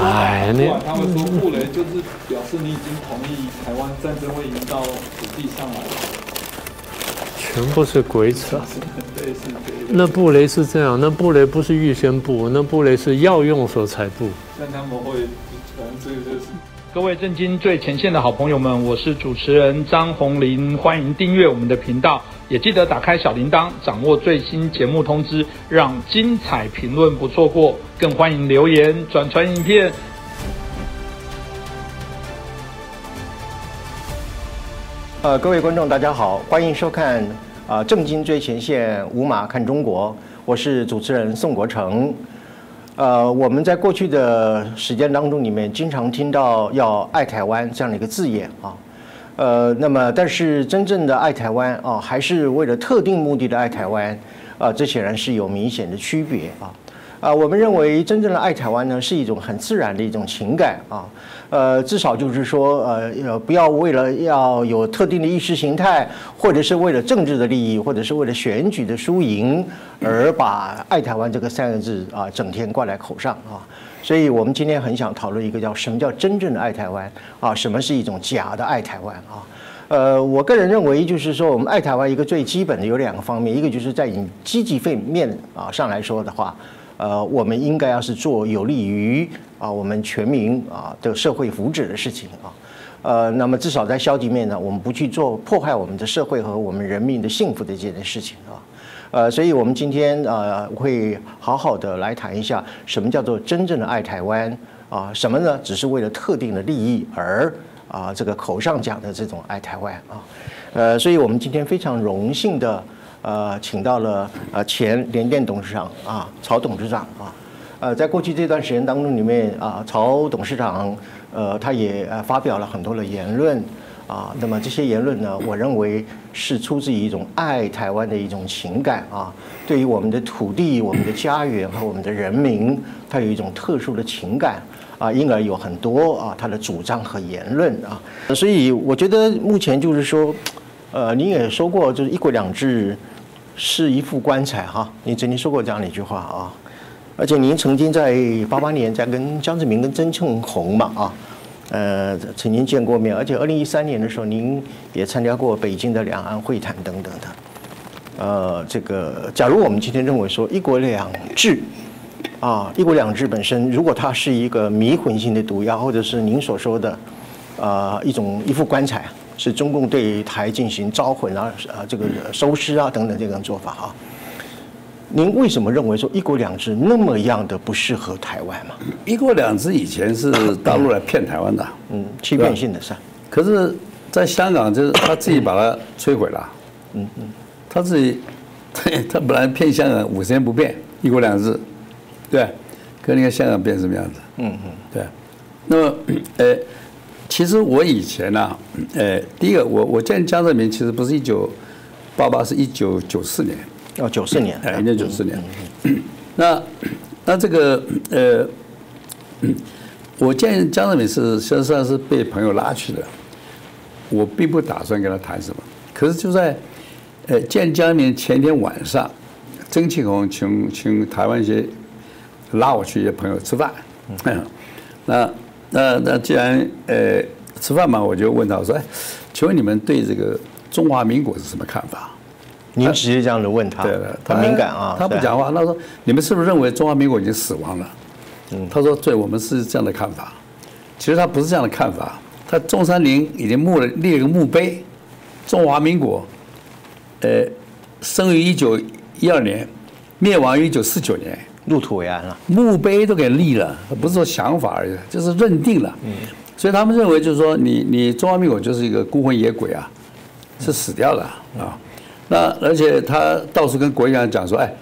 哎，不管他们说布雷就是表示你已经同意台湾战争会赢到土地上来了。全部是鬼扯。那布雷是这样，那布雷不是预先布，那布雷是要用时候才布。但他们会，反正这是。各位震惊最前线的好朋友们，我是主持人张宏林，欢迎订阅我们的频道，也记得打开小铃铛，掌握最新节目通知，让精彩评论不错过。更欢迎留言转传影片。呃，各位观众，大家好，欢迎收看啊《正经最前线》无马看中国，我是主持人宋国成。呃，我们在过去的时间当中里面，经常听到要爱台湾这样的一个字眼啊。呃，那么但是真正的爱台湾啊，还是为了特定目的的爱台湾啊，这显然是有明显的区别啊。啊，我们认为真正的爱台湾呢，是一种很自然的一种情感啊。呃，至少就是说，呃，不要为了要有特定的意识形态，或者是为了政治的利益，或者是为了选举的输赢，而把“爱台湾”这个三个字啊，整天挂在口上啊。所以我们今天很想讨论一个叫什么叫真正的爱台湾啊？什么是一种假的爱台湾啊？呃，我个人认为，就是说，我们爱台湾一个最基本的有两个方面，一个就是在以积极方面啊上来说的话。呃，我们应该要是做有利于啊我们全民啊的社会福祉的事情啊，呃，那么至少在消极面呢，我们不去做破坏我们的社会和我们人民的幸福的这件事情啊，呃，所以我们今天呃会好好的来谈一下什么叫做真正的爱台湾啊，什么呢？只是为了特定的利益而啊这个口上讲的这种爱台湾啊，呃，所以我们今天非常荣幸的。呃，请到了呃前联电董事长啊，曹董事长啊，呃，在过去这段时间当中里面啊，曹董事长呃，他也呃发表了很多的言论啊，那么这些言论呢，我认为是出自于一种爱台湾的一种情感啊，对于我们的土地、我们的家园和我们的人民，他有一种特殊的情感啊，因而有很多啊他的主张和言论啊，所以我觉得目前就是说，呃，您也说过，就是一国两制是一副棺材哈，你曾经说过这样的一句话啊，而且您曾经在八八年在跟江泽民跟曾庆红嘛啊。呃，曾经见过面，而且二零一三年的时候，您也参加过北京的两岸会谈等等的。呃，这个，假如我们今天认为说“一国两制”，啊，“一国两制”本身，如果它是一个迷魂性的毒药，或者是您所说的，呃，一种一副棺材，是中共对台进行招魂啊，啊，这个收尸啊等等这种做法哈。您为什么认为说“一国两制”那么样的不适合台湾嘛？“一国两制”以前是大陆来骗台湾的，嗯，欺骗性的是。可是，在香港就是他自己把它摧毁了，嗯嗯，他自己，他本来骗香港五十年不变“一国两制”，对，可你看香港变什么样子？嗯嗯，对。那么，呃，其实我以前呢，呃，第一个我我见江泽民其实不是一九八八，是一九九四年。哦，九四年，哎，一九九四年。那那这个呃，我见江泽民是实际上是被朋友拉去的，我并不打算跟他谈什么。可是就在呃见江泽民前天晚上，曾庆红请请台湾一些拉我去一些朋友吃饭。嗯，那那那既然呃吃饭嘛，我就问他我说：“哎，请问你们对这个中华民国是什么看法？”您直接这样子问他，对他敏感啊，他不讲话。他说：“你们是不是认为中华民国已经死亡了？”嗯，他说：“对，我们是这样的看法。”其实他不是这样的看法。他中山陵已经墓了立了个墓碑，中华民国，呃，生于一九一二年，灭亡于一九四九年，入土为安了。墓碑都给立了，不是说想法而已，就是认定了。嗯，所以他们认为就是说，你你中华民国就是一个孤魂野鬼啊，是死掉了啊。那而且他到处跟国际上讲说，哎，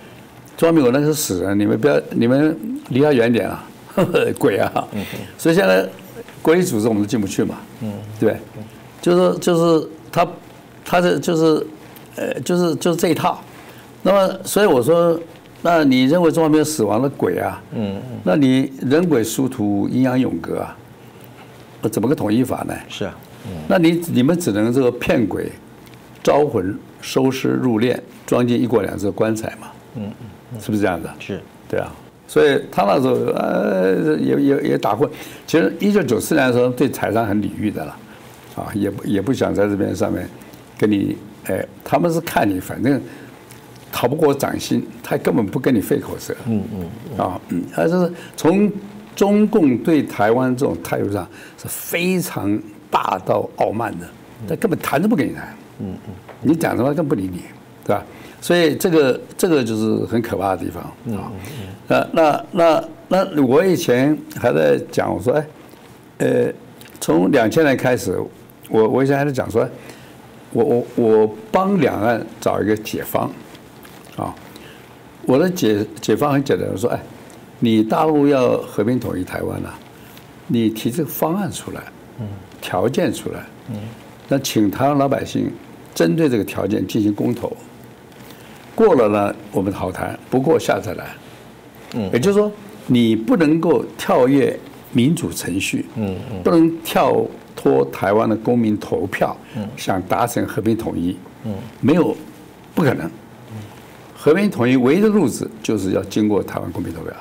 中华民国那是死人，你们不要，你们离他远点啊，鬼啊！所以现在国际组织我们都进不去嘛，对，就是就是他，他的就是，呃，就是就是这一套。那么所以我说，那你认为中华没有死亡的鬼啊？嗯，那你人鬼殊途，阴阳永隔啊，怎么个统一法呢？是啊，那你你们只能这个骗鬼，招魂。收尸入殓，装进一国两制的棺材嘛？嗯嗯，是不是这样子？是，对啊。所以他那时候呃也也也打混。其实一九九四年的时候对台商很礼遇的了，啊，也不也不想在这边上面跟你哎，他们是看你反正逃不过掌心，他根本不跟你费口舌。嗯嗯啊嗯，他就是从中共对台湾这种态度上是非常霸道傲慢的，他根本谈都不跟你谈。嗯嗯。你讲什么更不理你，对吧？所以这个这个就是很可怕的地方啊。那那那那我以前还在讲，我说哎，呃，从两千年开始，我我以前还在讲说，我我我帮两岸找一个解方啊。我的解解方很简单，我说哎，你大陆要和平统一台湾啊，你提这个方案出来，嗯，条件出来，嗯，那请台湾老百姓。针对这个条件进行公投，过了呢，我们好谈；不过下再来。嗯，也就是说，你不能够跳跃民主程序，嗯嗯，不能跳脱台湾的公民投票，嗯，想达成和平统一，嗯，没有，不可能。和平统一唯一的路子就是要经过台湾公民投票，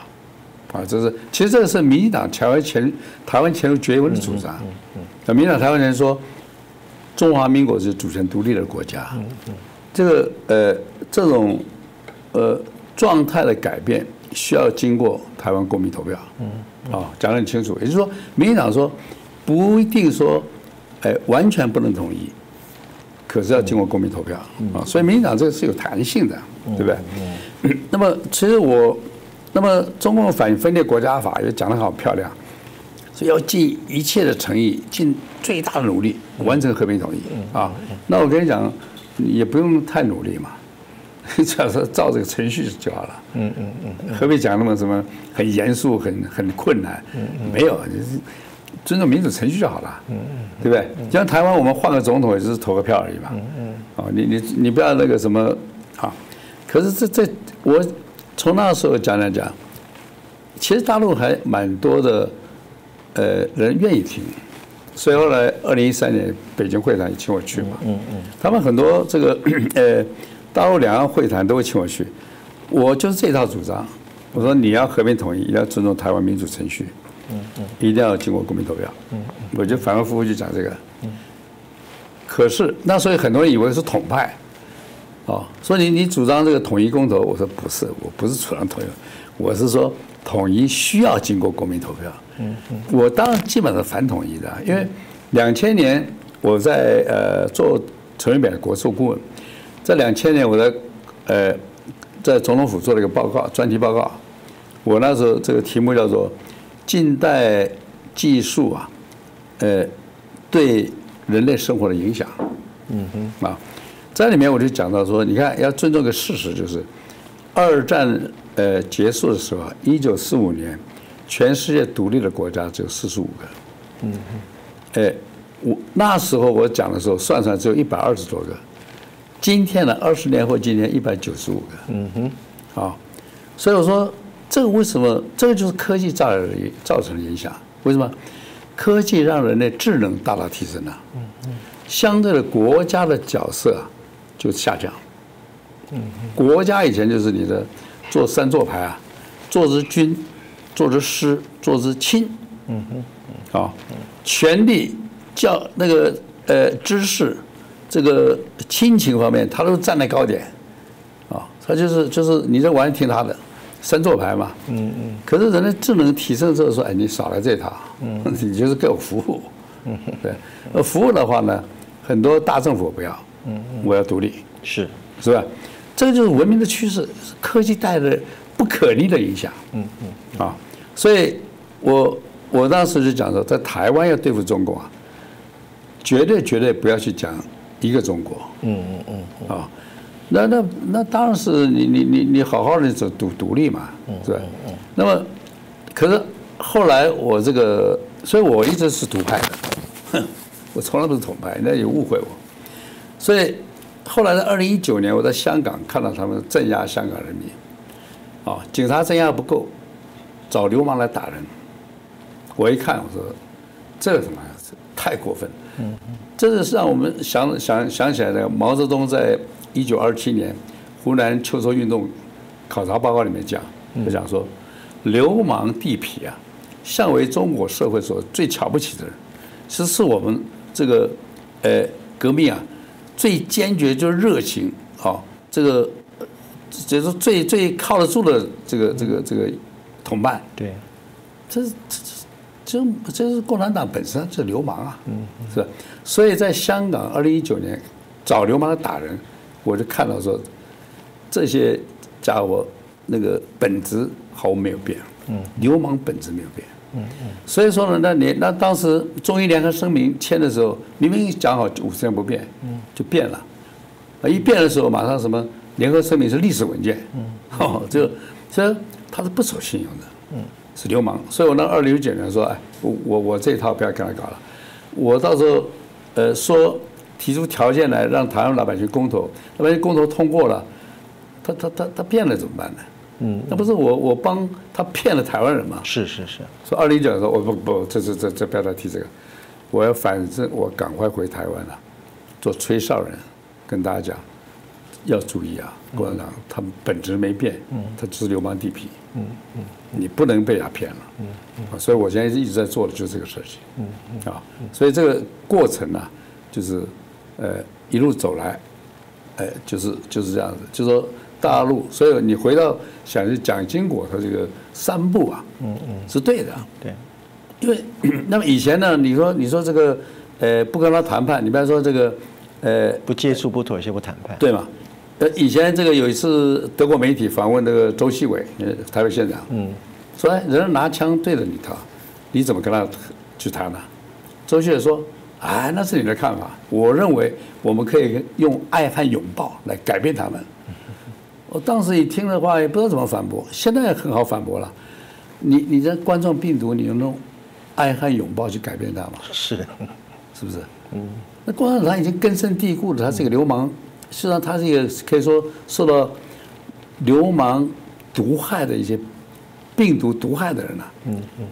啊，这是其实这个是民进党台湾前台湾前路绝文的主张。那民进党台湾人说。中华民国是主权独立的国家，这个呃这种呃状态的改变需要经过台湾公民投票，啊讲得很清楚，也就是说，民进党说不一定说哎完全不能统一，可是要经过公民投票啊，所以民进党这个是有弹性的，对不对？那么其实我，那么中共反分裂国家法也讲得好漂亮。所以要尽一切的诚意，尽最大的努力完成和平统一啊！那我跟你讲，也不用太努力嘛，只要是照这个程序就好了。嗯嗯嗯，何必讲那么什么很严肃、很很困难？没有，尊重民主程序就好了，嗯嗯，对不对？像台湾我们换个总统也只是投个票而已嘛，嗯嗯，哦，你你你不要那个什么啊，可是这这我从那时候讲讲讲，其实大陆还蛮多的，呃，人愿意听，所以后来二零一三年北京会谈也请我去嘛，嗯嗯，他们很多这个 呃大陆两岸会谈都会请我去，我就是这套主张，我说你要和平统一，要尊重台湾民主程序。嗯嗯，一定要经过公民投票。嗯嗯，我就反反复复就讲这个。嗯，可是那所以很多人以为是统派，哦，说你你主张这个统一公投，我说不是，我不是主张统一，我是说统一需要经过公民投票。嗯嗯，我当然基本上反统一的，因为两千年我在呃做陈水扁的国术顾问，在两千年我在呃在总统府做了一个报告，专题报告，我那时候这个题目叫做。近代技术啊，呃，对人类生活的影响，嗯哼，啊，在里面我就讲到说，你看要尊重个事实，就是二战呃结束的时候，一九四五年，全世界独立的国家只有四十五个，嗯哼，哎，我那时候我讲的时候算算只有一百二十多个，今天呢，二十年后今天一百九十五个，嗯哼，啊，所以我说。这个为什么？这个就是科技造成造成的影响。为什么？科技让人类智能大大提升了。嗯嗯。相对的，国家的角色啊就下降。嗯。国家以前就是你的做三做牌啊，做之君，做之师，做之亲。嗯哼。啊，权力、教那个呃知识，这个亲情方面，他都站在高点。啊，他就是就是你这玩意听他的。三座牌嘛，嗯嗯，可是人的智能提升之后说，哎，你少来这套，嗯，你就是给我服务，嗯。对，呃，服务的话呢，很多大政府不要，嗯嗯，我要独立，是。是吧？这个就是文明的趋势，科技带来的不可逆的影响，嗯嗯，啊，所以我我当时就讲说，在台湾要对付中国啊，绝对绝对不要去讲一个中国，嗯嗯嗯，啊。那那那当然是你你你你好好的走独独立嘛，是吧？那么，可是后来我这个，所以我一直是独派的，哼，我从来不是统派，那有误会我。所以后来在二零一九年，我在香港看到他们镇压香港人民，啊，警察镇压不够，找流氓来打人。我一看，我说这个什么太过分，这是让我们想想想起来的毛泽东在。一九二七年，湖南秋收运动考察报告里面讲，就讲说，流氓地痞啊，向为中国社会所最瞧不起的人，其实是我们这个呃革命啊最坚决就是热情啊，这个就是最最靠得住的这个这个这个同伴。对，这这这这这是共产党本身是流氓啊，是吧？所以在香港二零一九年找流氓来打人。我就看到说，这些家伙那个本质毫无没有变，嗯，流氓本质没有变，嗯嗯，所以说呢，那你那当时中英联合声明签的时候，明明讲好五十年不变，嗯，就变了，啊，一变的时候马上什么联合声明是历史文件，嗯，哦，这这他是不守信用的，嗯，是流氓，所以我那二零一九年说，哎，我我我这一套不要跟他搞了，我到时候呃说。提出条件来让台湾老百姓公投，老百姓公投通过了，他他他他变了怎么办呢？嗯，那不是我我帮他骗了台湾人吗？是是是。说二零一九说，我不不，这这这这不要再提这个，我要反正我赶快回台湾了，做吹哨人，跟大家讲，要注意啊，共产党他们本质没变，嗯，他只是流氓地痞，嗯嗯，你不能被他骗了，嗯嗯，所以我现在一直在做的就是这个事情，嗯嗯。啊，所以这个过程呢，就是。呃，一路走来，呃，就是就是这样子，就说大陆，所以你回到想去讲经国他这个三步啊，嗯嗯，是对的，对，因为 那么以前呢，你说你说这个，呃，不跟他谈判，你比方说这个，呃，不接触、不妥协、不谈判，对嘛？呃，以前这个有一次德国媒体访问那个周锡伟，呃台北县长，嗯，说人家拿枪对着你他，你怎么跟他去谈呢？周锡伟说。哎，那是你的看法。我认为我们可以用爱和拥抱来改变他们。我当时一听的话，也不知道怎么反驳。现在很好反驳了。你你这冠状病毒，你用爱和拥抱去改变它吗？是，是不是？嗯，那共产党已经根深蒂固了，他是一个流氓，实际上他是一个可以说受到流氓毒害的一些病毒毒害的人了。嗯嗯，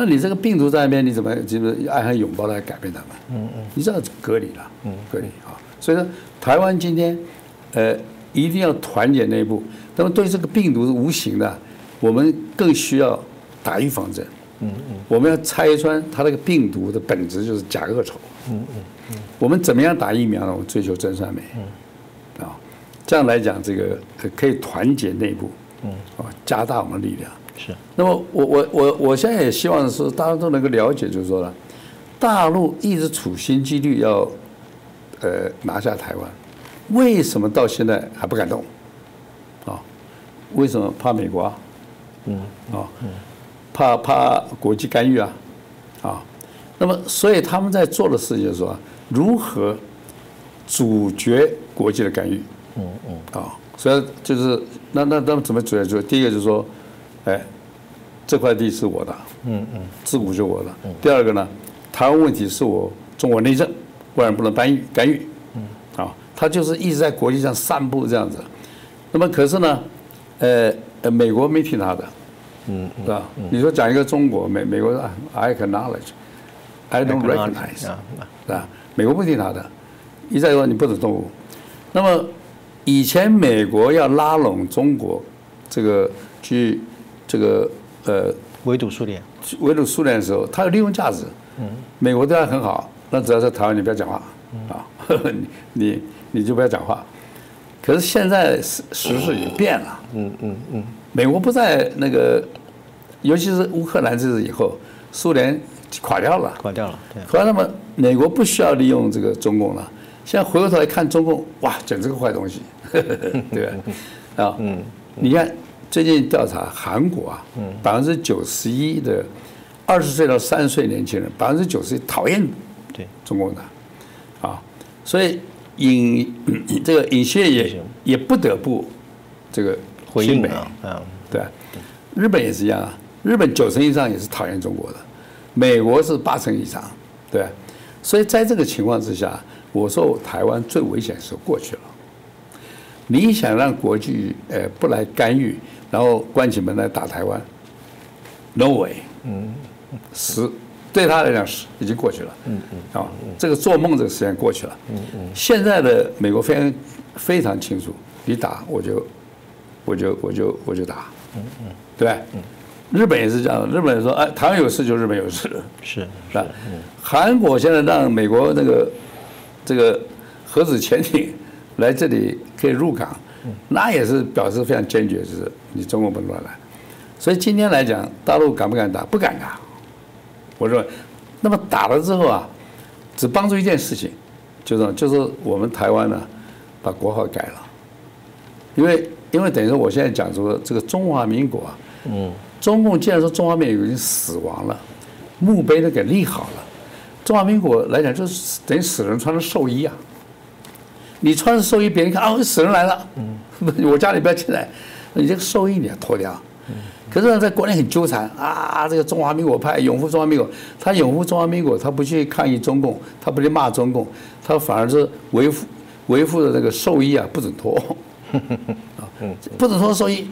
那你这个病毒在那边，你怎么就是爱和拥抱来改变他们？嗯嗯，你知道隔离了，嗯，隔离啊。所以说，台湾今天，呃，一定要团结内部。那么对这个病毒是无形的，我们更需要打预防针。嗯嗯，我们要拆穿它这个病毒的本质就是假恶丑。嗯嗯嗯，我们怎么样打疫苗呢？我们追求真善美。嗯，啊，这样来讲，这个可以团结内部。嗯，啊，加大我们的力量。是。那么我我我我现在也希望是大家都能够了解，就是说呢，大陆一直处心积虑要。呃，拿下台湾，为什么到现在还不敢动？啊，为什么怕美国啊？嗯，啊，怕怕国际干预啊？啊，那么所以他们在做的事情就是说，如何阻绝国际的干预？嗯嗯，啊，所以就是那那那么怎么阻绝？就第一个就是说，哎，这块地是我的，嗯嗯，自古就我的。第二个呢，台湾问题是我中国内政。外人不能干预，干预，嗯，啊，他就是一直在国际上散布这样子，那么可是呢，呃呃，美国没听他的，嗯，是吧？你说讲一个中国，美美国说 I acknowledge，I don't recognize，是吧？美国不听他的，一再说你不准动武。那么以前美国要拉拢中国，这个去这个呃围堵苏联，围堵苏联的时候，他有利用价值，嗯，美国对他很好。那只要在台湾，你不要讲话啊！你你你就不要讲话。可是现在时时势已经变了。嗯嗯嗯。美国不在那个，尤其是乌克兰这次以后，苏联垮掉了。垮掉了。对。那么美国不需要利用这个中共了。现在回过头来看中共，哇，简直个坏东西，对吧？啊，嗯。你看最近调查韩国啊，百分之九十一的二十岁到三十岁年轻人，百分之九十一讨厌对。中共的，啊，所以尹 这个尹锡悦也也不得不这个回应啊，嗯，对，日本也是一样啊，日本九成以上也是讨厌中国的，美国是八成以上，对，所以在这个情况之下，我说台湾最危险时候过去了，你想让国际呃不来干预，然后关起门来打台湾，no way，嗯，是。对他来讲是已经过去了，嗯嗯，啊，这个做梦这个时间过去了，嗯嗯，现在的美国非常非常清楚，你打我就我就我就我就打，嗯嗯，对嗯，日本也是这样，日本人说，哎，台湾有事就日本有事，是是吧？韩国现在让美国那个这个核子潜艇来这里可以入港，那也是表示非常坚决，就是你中国不能乱来。所以今天来讲，大陆敢不敢打？不敢打。我说，那么打了之后啊，只帮助一件事情，就是就是我们台湾呢，把国号改了，因为因为等于说我现在讲说这个中华民国啊，嗯，中共既然说中华民国已经死亡了，墓碑都给立好了，中华民国来讲就是等于死人穿的寿衣啊，你穿着寿衣，别人看啊，死人来了，嗯，我家里不要进来，你这个寿衣你要脱掉。可是呢，在国内很纠缠啊！这个中华民国派拥护中华民国，他拥护中华民国，他不去抗议中共，他不去骂中共，他反而是维护维护的那个寿衣啊，不准脱，不准脱寿衣，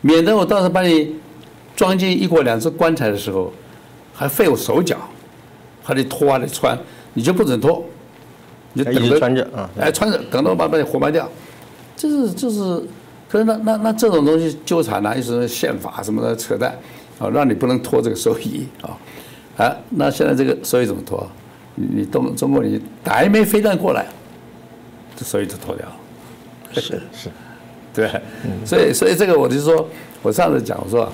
免得我到时候把你装进一国两制棺材的时候，还费我手脚，还得脱还得穿，你就不准脱，你就等着穿着啊，哎穿着，等到把把你活埋掉，就是就是。可是那那那这种东西纠缠呢，又是宪法什么的扯淡，啊，让你不能脱这个收益啊，啊，那现在这个收益怎么脱？你你东中国你打一枚飞弹过来，这收益就脱掉了。是是，对，所以所以这个我就说，我上次讲我说，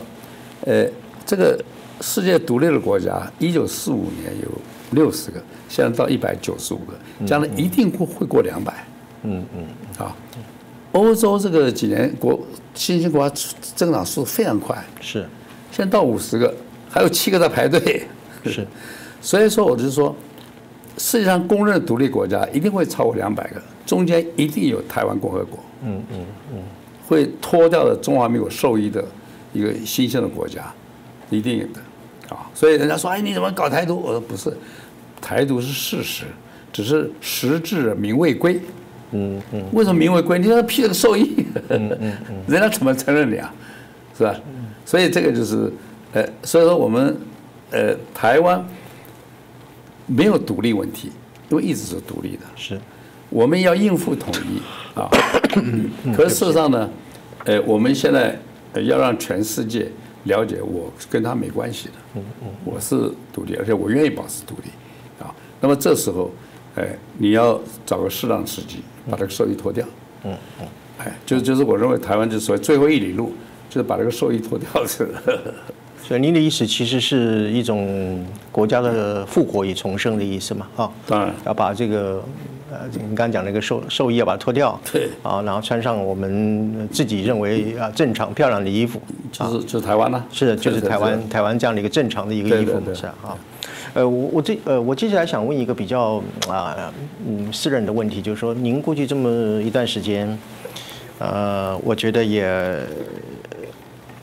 呃，这个世界独立的国家，一九四五年有六十个，现在到一百九十五个，将来一定会会过两百。嗯嗯，啊。欧洲这个几年国新兴国家增长速度非常快，是，现在到五十个，还有七个在排队，是，所以说我就说，世界上公认的独立国家一定会超过两百个，中间一定有台湾共和国，嗯嗯嗯，会脱掉了中华民国受益的一个新兴的国家，一定有的，啊，所以人家说，哎，你怎么搞台独？我说不是，台独是事实，只是实至名未归。嗯嗯。为什么名未归？你说批了个受益，嗯嗯嗯，人家怎么承认你啊？是吧？所以这个就是，呃，所以说我们，呃，台湾没有独立问题，因为一直是独立的。是。我们要应付统一啊，可是事实上呢，呃，我们现在要让全世界了解我跟他没关系的，我是独立，而且我愿意保持独立啊。那么这时候，哎，你要找个适当时机把这个兽医脱掉，嗯嗯，哎，就就是我认为台湾就所谓最后一里路，就是把这个兽医脱掉是。所以您的意思其实是一种国家的复活与重生的意思嘛？哈，当然要把这个。呃，你刚刚讲那个寿寿衣要把它脱掉，对，啊，然后穿上我们自己认为啊正常漂亮的衣服，就是就是台湾呢，是的，就是台湾台湾这样的一个正常的一个衣服，是啊，呃，我我这呃我接下来想问一个比较啊嗯私人的问题，就是说您过去这么一段时间，呃，我觉得也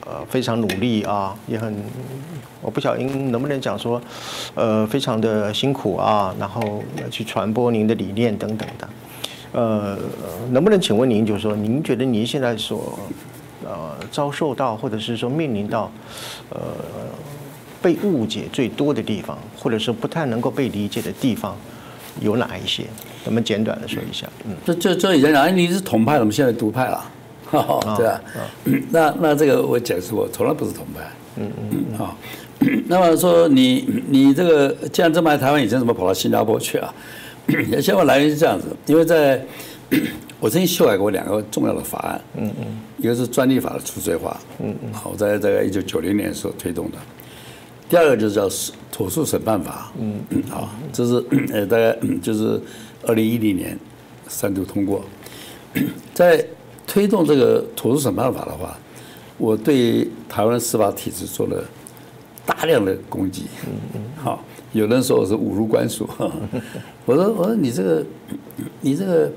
呃非常努力啊，也很。我不晓得能不能讲说，呃，非常的辛苦啊，然后去传播您的理念等等的，呃，能不能请问您，就是说，您觉得您现在所呃遭受到，或者是说面临到，呃，被误解最多的地方，或者是不太能够被理解的地方，有哪一些？能不能简短的说一下？嗯，这这这以前讲，哎，你是统派，我们现在独派了？对吧？那那这个我解释过，从来不是同派。嗯嗯，好。那么说你你这个既然这么爱台湾，以前怎么跑到新加坡去啊？新加坡来源是这样子，因为在 我曾经修改过两个重要的法案，嗯嗯，一个是专利法的除罪化，嗯嗯，好，在这个一九九零年所推动的，第二个就是叫妥诉审判法，嗯嗯，好，这是呃大概就是二零一零年三度通过，在推动这个妥诉审判法的话，我对台湾司法体制做了。大量的攻击，嗯嗯，好，有人说我是侮辱官署，我说我说你这个，你这个，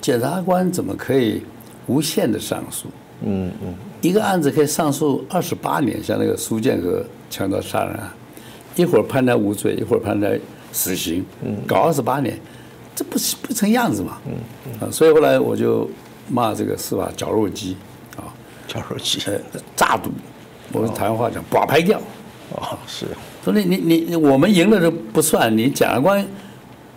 检察官怎么可以无限的上诉？嗯嗯，一个案子可以上诉二十八年，像那个苏建和强盗杀人案，一会儿判他无罪，一会儿判他死刑，搞二十八年，这不是不成样子嘛？嗯嗯，啊，所以后来我就骂这个司法绞肉机，啊，绞肉机，呃，诈赌。我们台湾话讲，把牌掉，哦，是，所以你你你我们赢了都不算，你检察官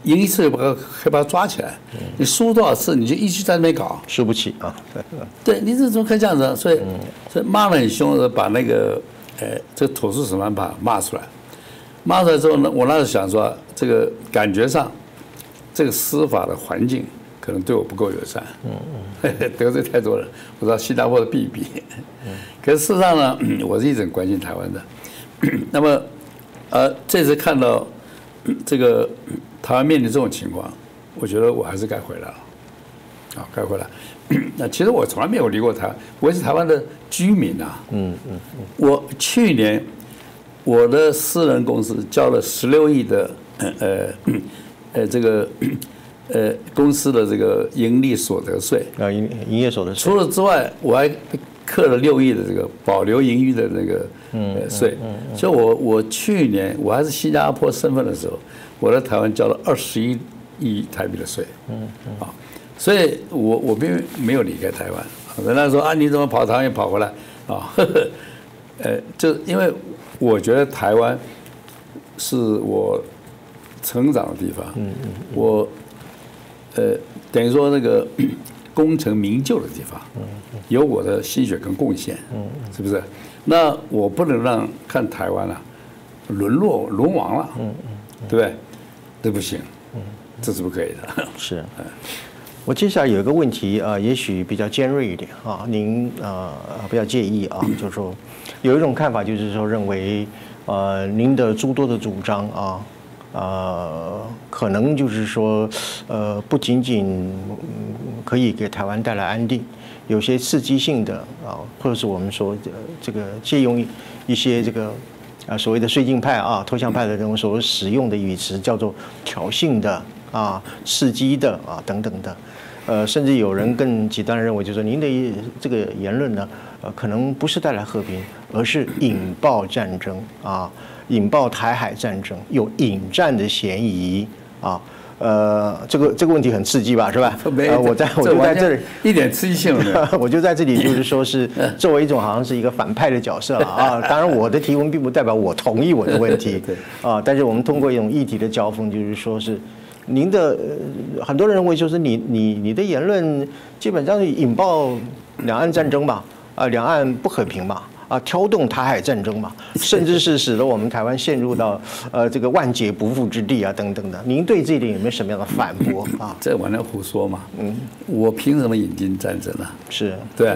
赢一次就把可以把他抓起来，你输多少次你就一直在那边搞，输不起。啊，对，你这怎么可以这样子？所以所以骂得很凶，把那个呃这个土司审判法骂出来，骂出来之后呢，我那时候想说，这个感觉上这个司法的环境可能对我不够友善，嗯嗯，得罪太多人，我到新加坡的避一避。可是事实上呢，我是一直很关心台湾的。那么，呃，这次看到这个台湾面临这种情况，我觉得我还是该回来了。啊，该回来。那其实我从来没有离过台，我是台湾的居民啊。嗯嗯嗯。我去年我的私人公司交了十六亿的呃呃这个呃公司的这个盈利所得税啊营营业所得税。除了之外，我还。刻了六亿的这个保留盈余的那个呃税，所以我我去年我还是新加坡身份的时候，我在台湾交了二十一亿台币的税，嗯啊，所以我我并没有离开台湾。人家说啊，你怎么跑台湾又跑回来啊？呃，就因为我觉得台湾是我成长的地方，嗯我呃等于说那个。功成名就的地方，有我的心血跟贡献，是不是？那我不能让看台湾啊沦落沦亡了，对不对？这不行，这是不可以的。是，我接下来有一个问题啊，也许比较尖锐一点啊，您呃不要介意啊，就是说有一种看法，就是说认为呃您的诸多的主张啊。呃，可能就是说，呃，不仅仅可以给台湾带来安定，有些刺激性的啊，或者是我们说这个借用一些这个啊所谓的绥靖派啊、投降派的这种所使用的语词，叫做挑衅的啊、刺激的啊等等的。呃，甚至有人更极端地认为，就是说您的这个言论呢，呃，可能不是带来和平，而是引爆战争啊，引爆台海战争，有引战的嫌疑啊。呃，这个这个问题很刺激吧，是吧？没呃，我在 我就在这里，一点刺激性都没有。我就在这里，就是说是 作为一种好像是一个反派的角色了啊。当然，我的提问并不代表我同意我的问题对啊，但是我们通过一种议题的交锋，就是说是您的呃很多人认为就是你你你的言论基本上引爆两岸战争吧，啊，两岸不和平嘛。啊，挑动台海战争嘛，甚至是使得我们台湾陷入到呃这个万劫不复之地啊，等等的。您对这一点有没有什么样的反驳 啊？这完全胡说嘛！嗯，我凭什么引进战争呢？是对，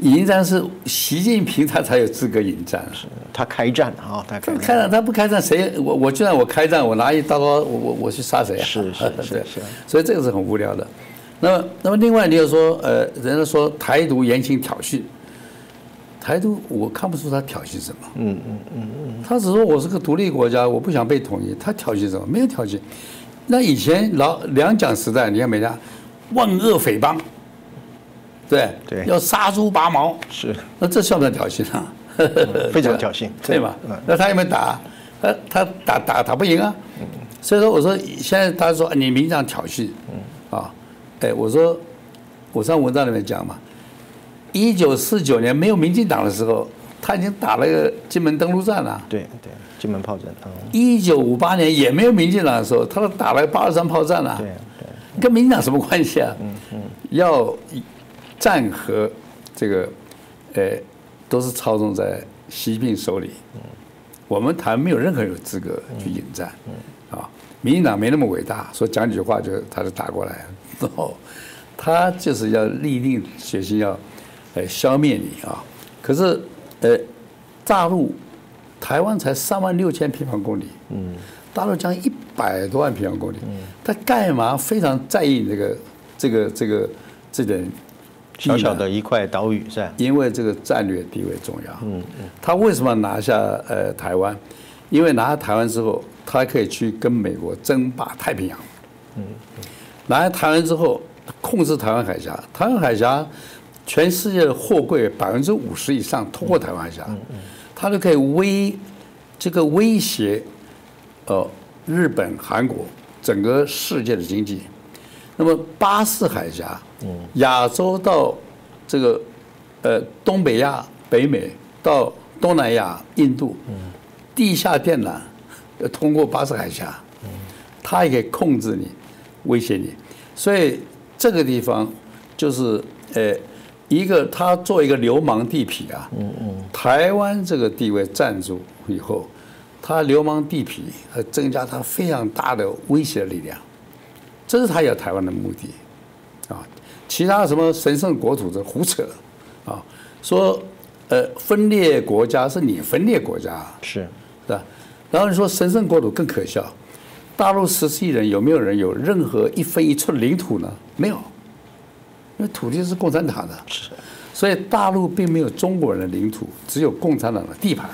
引进战是习近平他才有资格引战。是他开战啊，他开战。开战他不开战，谁我我就算我开战，我拿一刀刀，我我我去杀谁啊？是是 是对是所以这个是很无聊的。那么那么另外你要说，呃，人家说台独言行挑衅，台独我看不出他挑衅什么。嗯嗯嗯嗯，他只说我是个独立国家，我不想被统一。他挑衅什么？没有挑衅。那以前老两蒋时代，你看没看？万恶匪帮，对对要杀猪拔毛，是那这算不算挑衅啊？非常挑衅，对吧嗯？那他有没有打？他他打打打不赢啊。所以说，我说现在他说你民进党挑衅，啊，哎，我说我上文章里面讲嘛，一九四九年没有民进党的时候，他已经打了个金门登陆战了。对对，金门炮战，嗯，一九五八年也没有民进党的时候，他都打了八二三炮战了。对对，跟民进党什么关系啊？嗯嗯，要战和这个，呃，都是操纵在习近平手里。我们台湾没有任何人有资格去引战。啊，民进党没那么伟大，说讲几句话就他就打过来。然后他就是要立定决心要，呃，消灭你啊。可是，呃，大陆台湾才三万六千平方公里。嗯。大陆将一百多万平方公里，他干嘛非常在意这个这个这个这点小小的一块岛屿是吧？因为这个战略地位重要。嗯嗯，他为什么拿下呃台湾？因为拿下台湾之后，他可以去跟美国争霸太平洋。嗯，拿下台湾之后，控制台湾海峡，台湾海峡全世界的货柜百分之五十以上通过台湾海峡，它就可以威这个威胁呃日本、韩国整个世界的经济。那么巴士海峡，亚洲到这个呃东北亚、北美到东南亚、印度，地下电缆要通过巴士海峡，它也可以控制你、威胁你。所以这个地方就是呃一个他做一个流氓地痞啊，台湾这个地位站住以后，他流氓地痞呃增加他非常大的威胁力量。这是他要台湾的目的，啊，其他什么神圣国土这胡扯，啊，说呃分裂国家是你分裂国家，是是吧？然后你说神圣国土更可笑，大陆十四亿人有没有人有任何一分一寸领土呢？没有，因为土地是共产党的，是，所以大陆并没有中国人的领土，只有共产党的地盘，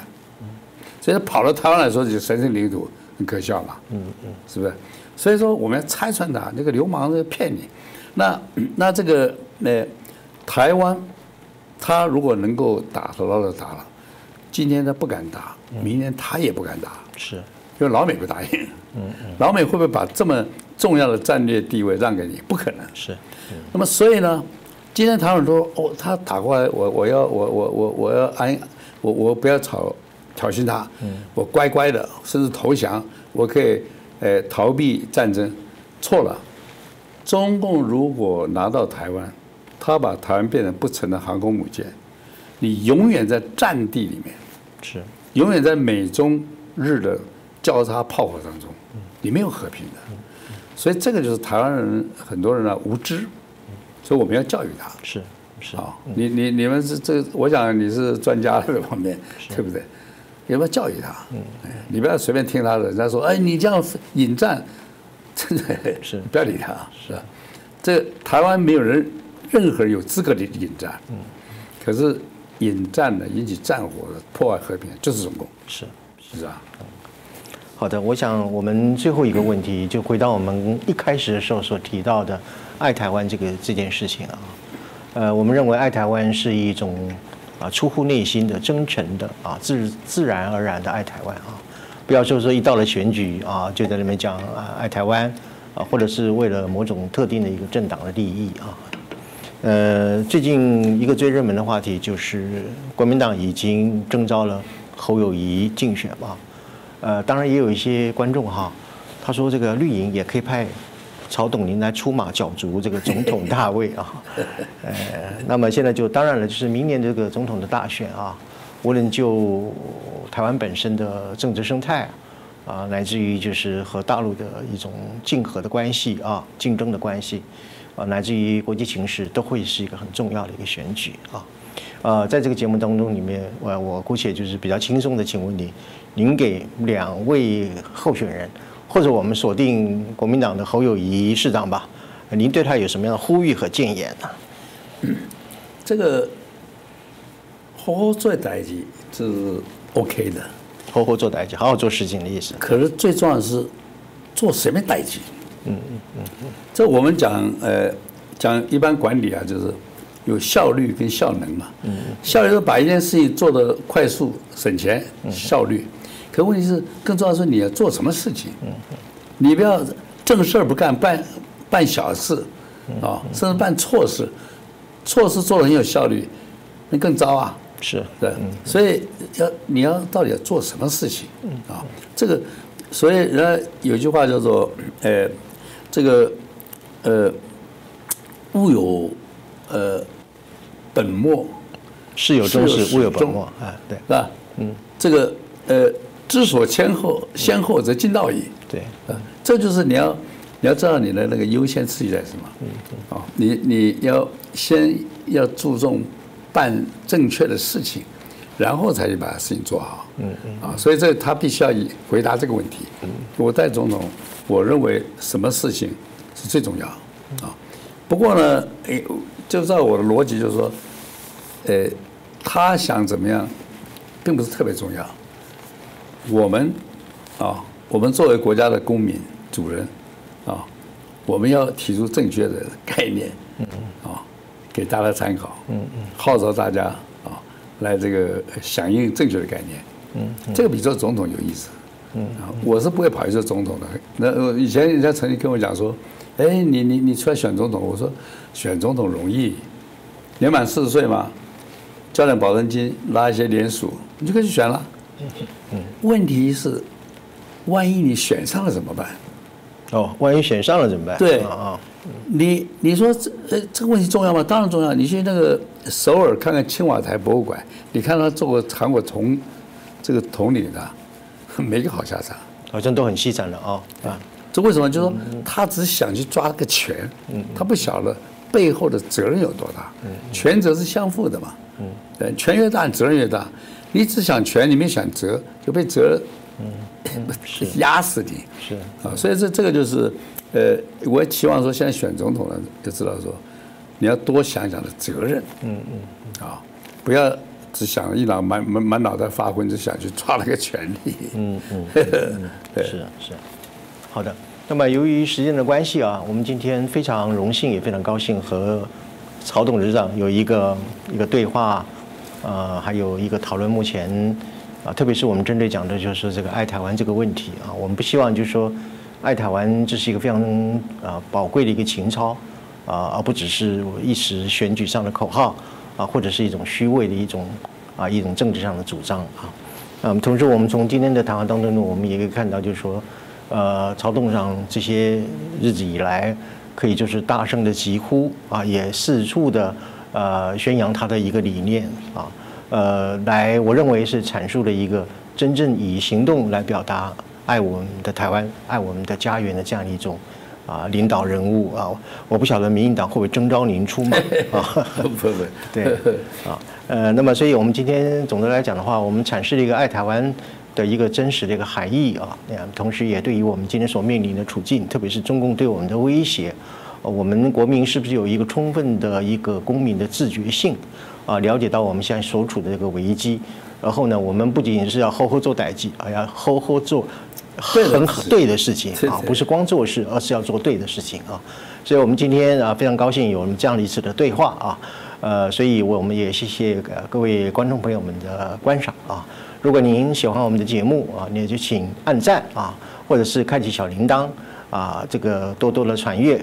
所以跑到台湾来说就神圣领土，很可笑嘛，嗯嗯，是不是？所以说我们要拆穿他，那个流氓在骗你。那那这个呃，台湾，他如果能够打，他老早打了。今天他不敢打，明天他也不敢打，是，因为老美不答应。嗯嗯。老美会不会把这么重要的战略地位让给你？不可能。是。那么所以呢，今天台湾说哦，他打过来，我我要我我我我要安，我我不要吵挑衅他，我乖乖的，甚至投降，我可以。呃，逃避战争，错了。中共如果拿到台湾，他把台湾变成不成的航空母舰，你永远在战地里面，是，永远在美中日的交叉炮火当中，你没有和平的。所以这个就是台湾人很多人呢无知，所以我们要教育他。是是啊，你你你们是这，我想你是专家这方面，对不对？要不要教育他？嗯，你不要随便听他的。人家说，哎，你这样引战，真的是不要理他，是吧？这台湾没有人，任何人有资格的引战。嗯，可是引战呢引起战火的破坏和平，就是中共。是是吧？好的，我想我们最后一个问题就回到我们一开始的时候所提到的爱台湾这个这件事情啊。呃，我们认为爱台湾是一种啊出乎内心的、真诚的啊自自然而然的爱台湾啊，不要就是说一到了选举啊就在那边讲啊爱台湾啊，或者是为了某种特定的一个政党的利益啊。呃，最近一个最热门的话题就是国民党已经征召了侯友谊竞选嘛。呃，当然也有一些观众哈，他说这个绿营也可以派曹董您来出马角逐这个总统大位啊。呃，那么现在就当然了，就是明年这个总统的大选啊，无论就台湾本身的政治生态啊，乃至于就是和大陆的一种竞合的关系啊，竞争的关系啊，乃至于国际形势，都会是一个很重要的一个选举啊。呃，在这个节目当中里面，我我姑且就是比较轻松的，请问你。您给两位候选人，或者我们锁定国民党的侯友谊市长吧，您对他有什么样的呼吁和建言呢？这个好好做代际是 OK 的，好好做代际，好好做事情的意思。可是最重要的是做什么代际？嗯嗯嗯嗯。这我们讲呃讲一般管理啊，就是有效率跟效能嘛。嗯。效率是把一件事情做得快速、省钱、效率。可问题是，更重要是你要做什么事情？你不要正事儿不干，办办小事，啊，甚至办错事，错事做的很有效率，那更糟啊！是对，所以要你要到底要做什么事情？啊，这个，所以人家有句话叫做，呃，这个，呃，物有呃本末，事有终始，物有本末，哎，对，是吧？嗯，这个，呃。知所先后，先后则近道矣。对，啊，这就是你要，你要知道你的那个优先次序在什么。嗯你你要先要注重办正确的事情，然后才去把事情做好。嗯嗯。啊，所以这他必须要以回答这个问题。嗯。我代总统，我认为什么事情是最重要？啊，不过呢，诶，就照我的逻辑，就是说，呃，他想怎么样，并不是特别重要。我们啊，我们作为国家的公民、主人啊，我们要提出正确的概念，啊，给大家参考，号召大家啊，来这个响应正确的概念，嗯这个比做总统有意思，啊，我是不会跑去做总统的。那以前人家曾经跟我讲说，哎，你你你出来选总统，我说选总统容易，年满四十岁嘛，交点保证金，拉一些联署，你就可以去选了。嗯，问题是，万一你选上了怎么办？哦，万一选上了怎么办？对啊，你你说这呃这个问题重要吗？当然重要。你去那个首尔看看青瓦台博物馆，你看他做过韩国铜这个铜领的，没个好下场，好像都很凄惨的啊啊！这为什么？就是说他只想去抓个权，嗯，他不晓得背后的责任有多大，嗯，权责是相互的嘛，嗯，对，权越大，责任越大。你只想权，你没想责，就被责，嗯，压死你。是啊，所以这这个就是，呃，我也期望说，现在选总统了，就知道说，你要多想想的责任。嗯嗯。啊，不要只想一脑满满满脑袋发昏，就想去抓那个权利。嗯嗯。对，是是。好的，那么由于时间的关系啊，我们今天非常荣幸，也非常高兴和曹董事长有一个一个对话。呃，还有一个讨论，目前啊，特别是我们针对讲的就是这个爱台湾这个问题啊，我们不希望就是说，爱台湾这是一个非常啊宝贵的一个情操啊，而不只是一时选举上的口号啊，或者是一种虚伪的一种啊一种政治上的主张啊。嗯，同时我们从今天的谈话当中呢，我们也可以看到，就是说，呃，曹董上这些日子以来，可以就是大声的疾呼啊，也四处的。呃，宣扬他的一个理念啊，呃，来，我认为是阐述了一个真正以行动来表达爱我们的台湾、爱我们的家园的这样一种啊领导人物啊。我不晓得民进党会不会征召您出马啊？不不，对啊，呃，那么，所以我们今天总的来讲的话，我们阐释了一个爱台湾的一个真实的一个含义啊，那样，同时也对于我们今天所面临的处境，特别是中共对我们的威胁。我们国民是不是有一个充分的一个公民的自觉性？啊，了解到我们现在所处的这个危机。然后呢，我们不仅仅是要好好做代际，啊，要好好做很对的事情啊，不是光做事，而是要做对的事情啊。所以我们今天啊非常高兴有我们这样的一次的对话啊，呃，所以我们也谢谢各位观众朋友们的观赏啊。如果您喜欢我们的节目啊，那就请按赞啊，或者是开启小铃铛啊，这个多多的传阅。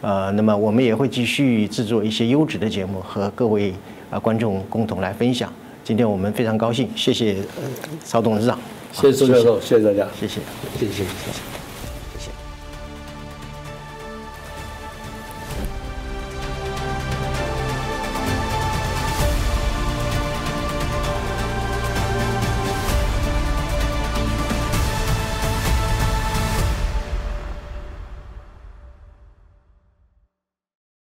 呃，那么我们也会继续制作一些优质的节目和各位啊观众共同来分享。今天我们非常高兴，谢谢曹董事长，谢谢周教授，谢谢大家，谢谢，谢谢，谢谢。